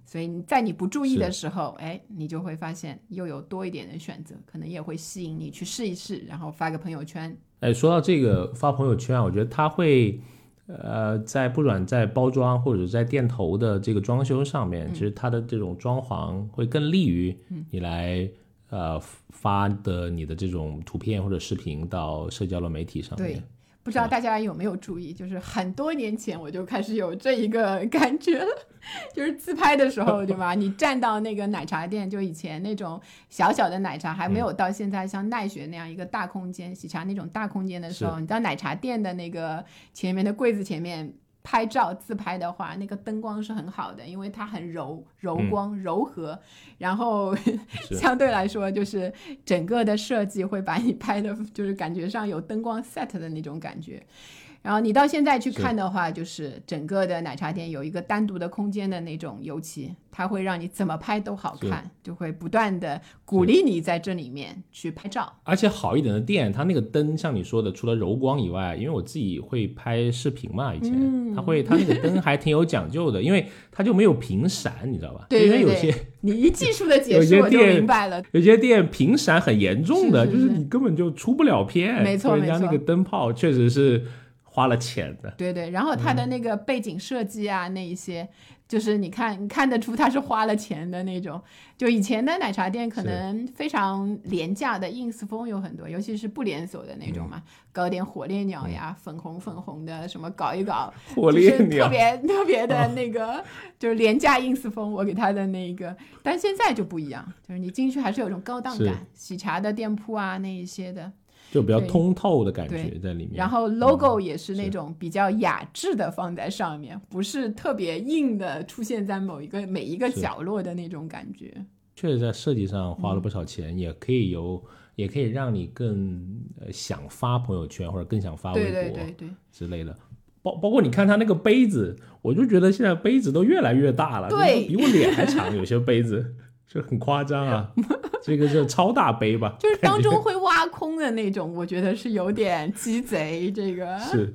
所以在你不注意的时候，哎，你就会发现又有多一点的选择，可能也会吸引你去试一试，然后发个朋友圈，哎，说到这个发朋友圈啊，我觉得它会，呃，在不管在包装或者在店头的这个装修上面，嗯。其实它的这种装潢会更利于你来、呃发的你的这种图片或者视频到社交的媒体上对。面。不知道大家有没有注意，就是很多年前我就开始有这一个 (laughs) 感觉了，就是自拍的时候，对吧？你站到那个奶茶店，就以前那种小小的奶茶，还没有到现在像奈雪那样一个大空间、喜茶那种大空间的时候，你到奶茶店的那个前面的柜子前面。拍照自拍的话，那个灯光是很好的，因为它很柔柔光、柔和，然后 (laughs) 相对来说就是整个的设计会把你拍的，就是感觉上有灯光 set 的那种感觉。然后你到现在去看的话，就是整个的奶茶店有一个单独的空间的那种油漆，它会让你怎么拍都好看，就会不断的鼓励你在这里面去拍照。而且好一点的店，它那个灯像你说的，除了柔光以外，因为我自己会拍视频嘛，以前、嗯它会它那个灯还挺有讲究的，因为它就没有屏闪，你知道吧？对 (laughs) 对因为有些，你一技术的解释我就明白了。有些店屏闪很严重的，是是就是你根本就出不了片。没错没错人家那个灯泡确实是花了钱的。对对，然后它的那个背景设计啊，那一些，就是你看你看得出它是花了钱的那种。就以前的奶茶店可能非常廉价的 ins 风有很多，尤其是不连锁的那种嘛，搞点火烈鸟呀，粉红粉红的什么搞一搞，火就是烈鸟。特别特别的那个，就是廉价 ins 风，我给它的那个，但现在就不一样，就是你进去还是有种高档感，喜茶的店铺啊那一些的。就比较通透的感觉在里面。然后 logo 也是那种比较雅致的放在上面，不是特别硬的出现在某一个每一个角落的那种感觉。确实在设计上花嗯了不少钱，也可以有，也可以让你更呃想发朋友圈或者更想发微博之类的。包包括你看它那个杯子，我就觉得现在杯子都越来越大了，对。比我脸还长，有些杯子就很夸张啊。这个是超大杯吧？(laughs) 就是当中会挖空的那种，我觉得是有点鸡贼。这个 (laughs) 是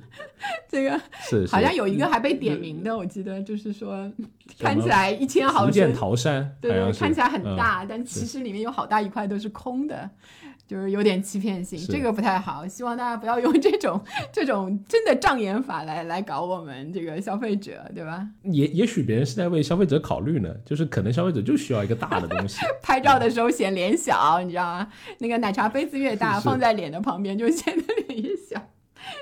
这个是，好像有一个还被点名的，我记得就是说看起来一千毫福建升，桃山，对对，看起来很嗯大，但其实里面有好大一块都是空的。就是有点欺骗性，这个不太好。希望大家不要用这种这种真的障眼法来来搞我们这个消费者，对吧？也也许别人是在为消费者考虑呢，就是可能消费者就需要一个大的东西，(laughs) 拍照的时候显脸小，你知道吗？那个奶茶杯子越大，是放在脸的旁边就显得脸越小。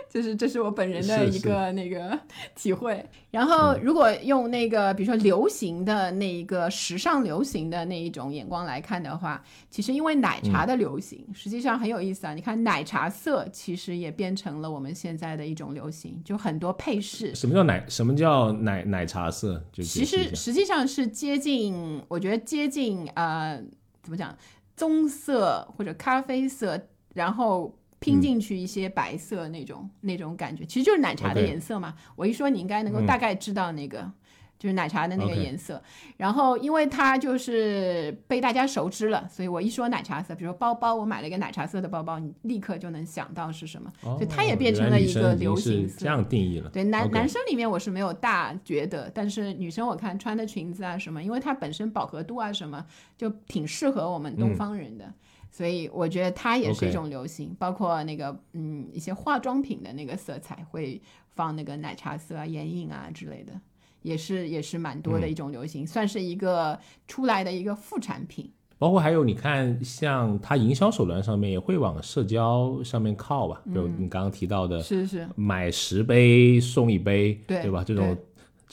就是这是我本人的一个那个 (laughs) 体会。然后，如果用那个比如说流行的那一个时尚流行的那一种眼光来看的话，其实因为奶茶的流行，实际上很有意思啊。你看奶茶色其实也变成了我们现在的一种流行，就很多配饰。什么叫奶？什么叫奶奶茶色？就其实实际上是接近，我觉得接近呃，怎么讲，棕色或者咖啡色，然后拼进去一些白色那种、那种感觉，其实就是奶茶的颜色嘛。我一说你应该能够嗯大概知道那个。就是奶茶的那个颜色。然后因为它就是被大家熟知了，所以我一说奶茶色，比如说包包，我买了一个奶茶色的包包，你立刻就能想到是什么，哦所以它也变成了一个流行色。这样定义了。对男男生里面我是没有大觉得，但是女生我看穿的裙子啊什么，因为它本身饱和度啊什么就挺适合我们东方人的，所以我觉得它也是一种流行。包括那个嗯一些化妆品的那个色彩会放那个奶茶色啊、眼影啊之类的，也是也是蛮多的一种流行，算是一个出来的一个副产品。包括还有你看，像它营销手段上面也会往社交上面靠吧，比如你刚刚提到的，是是，买十杯送一杯，对对吧？这种对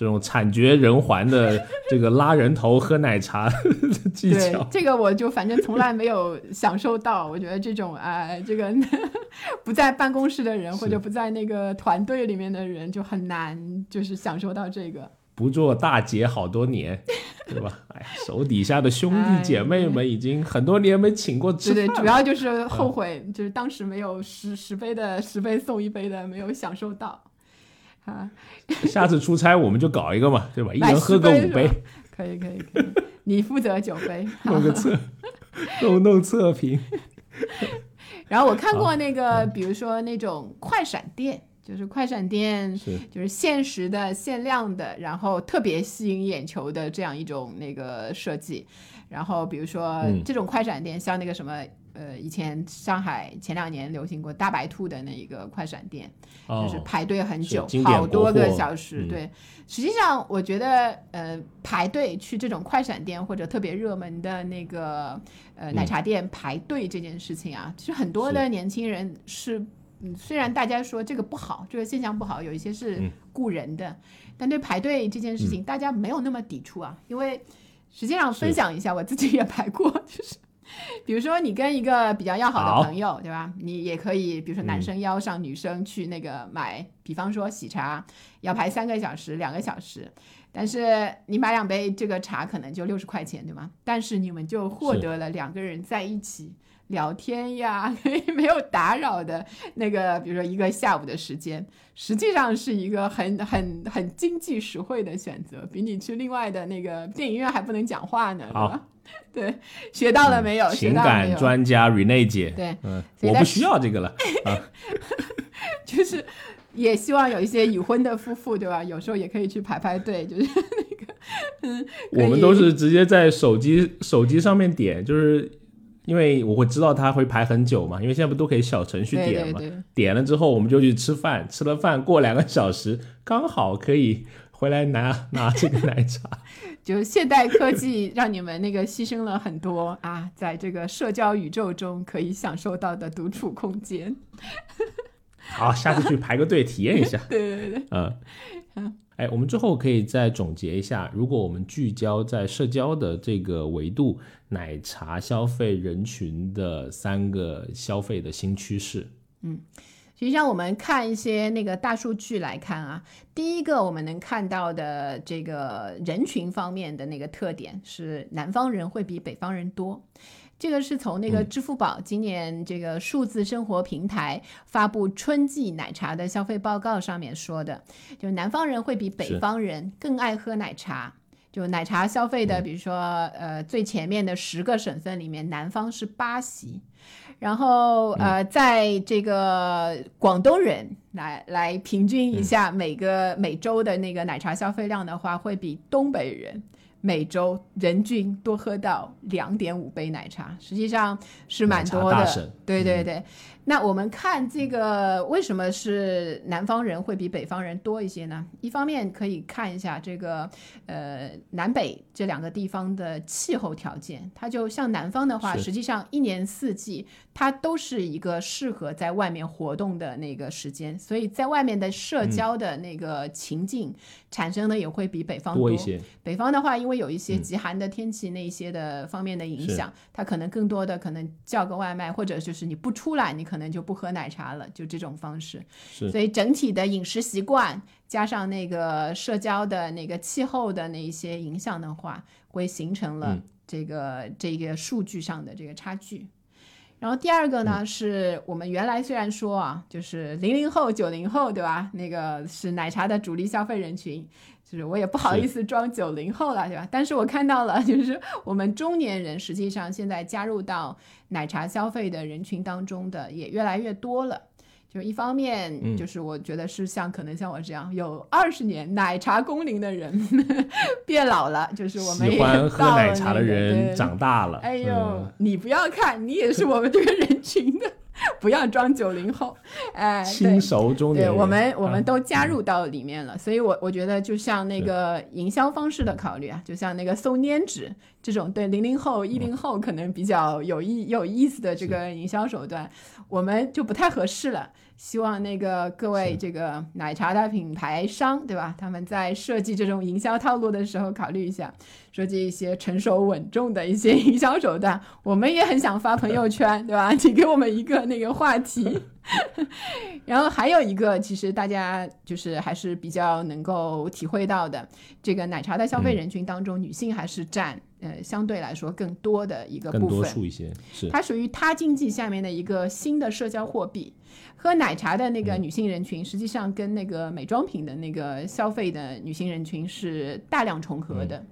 这种惨绝人寰的 (laughs) 这个拉人头喝奶茶的技对巧，这个我就反正从来没有享受到。我觉得这种哎，这个 (laughs) 不在办公室的人或者不在那个团队里面的人就很难就是享受到这个。不做大姐好多年，(laughs) 对吧？手底下的兄弟姐妹们已经很多年没请过吃对对，主要就是后悔，就是当时没有十十杯的十杯送一杯的没有享受到。啊，(laughs) 下次出差我们就搞一个嘛，对吧？一人喝个五杯，可以可以可以，你负责酒杯。(laughs) 弄个测，(laughs) 弄弄测评。然后我看过那个，比如说那种快闪店，就是快闪店是就是限时的、限量的，然后特别吸引眼球的这样一种那个设计。然后比如说嗯这种快闪店，像那个什么。呃，以前上海前两年流行过大白兔的那一个快闪店，哦，就是排队很久，好多个小时。嗯对，实际上我觉得，呃，排队去这种快闪店或者特别热门的那个呃奶茶店排队这件事情啊，其实很多的年轻人是，嗯，虽然大家说这个不好，这个现象不好，有一些是嗯雇人的，但对排队这件事情，大家没有那么抵触啊，因为实际上分享一下，我自己也排过，就是。(laughs) 比如说，你跟一个比较要好好的朋友，对吧？你也可以，比如说男嗯生邀上女生去那个买，比方说喜茶，要排三个小时、两个小时，但是你买两杯这个茶可能就六十块钱，对吗？但是你们就获得了两个人在一起聊天呀，(laughs) 没有打扰的那个，比如说一个下午的时间，实际上是一个很很很经济实惠的选择，比你去另外的那个电影院还不能讲话呢，对吧？(laughs) 对，学到了没有？学情感？专家 Rene 姐，对，嗯，我不需要这个了。(laughs) (laughs) 就是也希望有一些已婚的夫妇，对吧？有时候也可以去排排队，就是那个，嗯，我们都是直接在手机手机上面点，就是因为我会知道他会排很久嘛，因为现在不都可以小程序点嘛，对对，点了之后我们就去吃饭，吃了饭过两个小时，刚好可以回来拿拿这个奶茶。(laughs) 就现代科技让你们那个牺牲了很多啊，在这个社交宇宙中可以享受到的独处空间。(laughs) 好，下次去排个队体验一下。(laughs) 对对对，嗯，哎，我们之后可以再总结一下，如果我们聚焦在社交的这个维度，奶茶消费人群的三个消费的新趋势。实际上，我们看一些那个大数据来看啊，第一个我们能看到的这个人群方面的那个特点是，南方人会比北方人多。这个是从那个支付宝今年这个数字生活平台发布春季奶茶的消费报告上面说的，就南方人会比北方人更爱喝奶茶。就奶茶消费的，比如说呃最前面的十个省份里面，南方是八席，然后呃，在这个广东人来来平均一下每个、每周的那个奶茶消费量的话，会比东北人每周人均多喝到两点五杯奶茶，实际上是蛮多的。对对对，那我们看这个为什么是南方人会比北方人多一些呢？一方面可以看一下这个呃南北这两个地方的气候条件，它就像南方的话，实际上一年四季它都是一个适合在外面活动的那个时间，所以在外面的社嗯交的那个情境产生的也会比北方多。一些，北方的话，因为有一些嗯。极寒的天气那一些的方面的影是。响，它可能更多的可能叫个外卖，或者就是你不出来，你可能就不喝奶茶了，就这种方式。是所以整体的饮食习惯加上那个社交的那个气候的那一些影响的话，会形成了嗯这个、这个数据上的这个差距。然后第二个呢，是我们原来虽然说啊，就是零零后、九零后，对吧？那个是奶茶的主力消费人群，就是我也不好意思装九零后了，对吧？但是我看到了，就是我们中年人实际上现在加入到奶茶消费的人群当中的也越来越多了。就一方面，就是我觉得是像可能像我这样有二十年奶茶工龄的人 (laughs) 变老了，就是我们喜欢喝奶茶的人长大了。哎呦，你不要看，你也是我们这个人群的，不要装九零后。哎，轻熟中年，对，我们我们都加入到里面了。所以，我我觉得就像那个营销方式的考虑啊，就像那个搜粘纸这种，对零零后、一零后可能比较有意有意思的这个营销手段。我们就不太合适了，希望那个各位这个奶茶的品牌商，对吧？他们在设计这种营销套路的时候，考虑一下，设计一些成熟稳重的一些营销手段。(laughs) 我们也很想发朋友圈，(laughs) 对吧？请给我们一个那个话题。(laughs) 然后还有一个，其实大家就是还是比较能够体会到的，这个奶茶的消费人群当中，女性还是占。呃，相对来说更多的一个部分，更多数一些，是。它属于他经济下面的一个新的社交货币。喝奶茶的那个女性人群，实际上跟那个美妆品的那个消费的女性人群是大量重合的，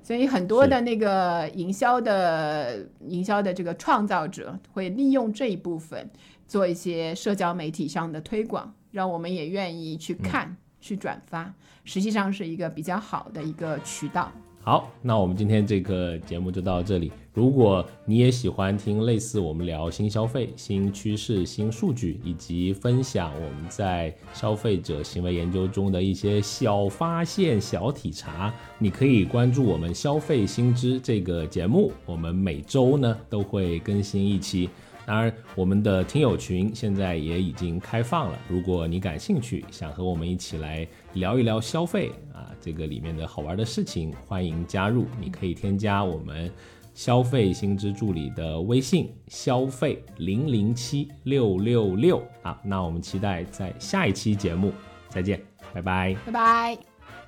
所以很多的那个营销的营销的这个创造者会利用这一部分做一些社交媒体上的推广，让我们也愿意去看、去转发，实际上是一个比较好的一个渠道。好，那我们今天这个节目就到这里。如果你也喜欢听类似我们聊新消费、新趋势、新数据，以及分享我们在消费者行为研究中的一些小发现、小体察，你可以关注我们消费新知这个节目。我们每周呢都会更新一期。当然，我们的听友群现在也已经开放了。如果你感兴趣，想和我们一起来聊一聊消费啊，这个里面的好玩的事情，欢迎加入。你可以添加我们消费新知助理的微信：消费零零七六六六。啊，那我们期待在下一期节目再见，拜拜，拜拜。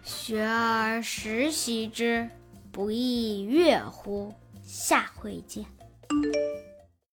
学而时习之，不亦说乎？下回见。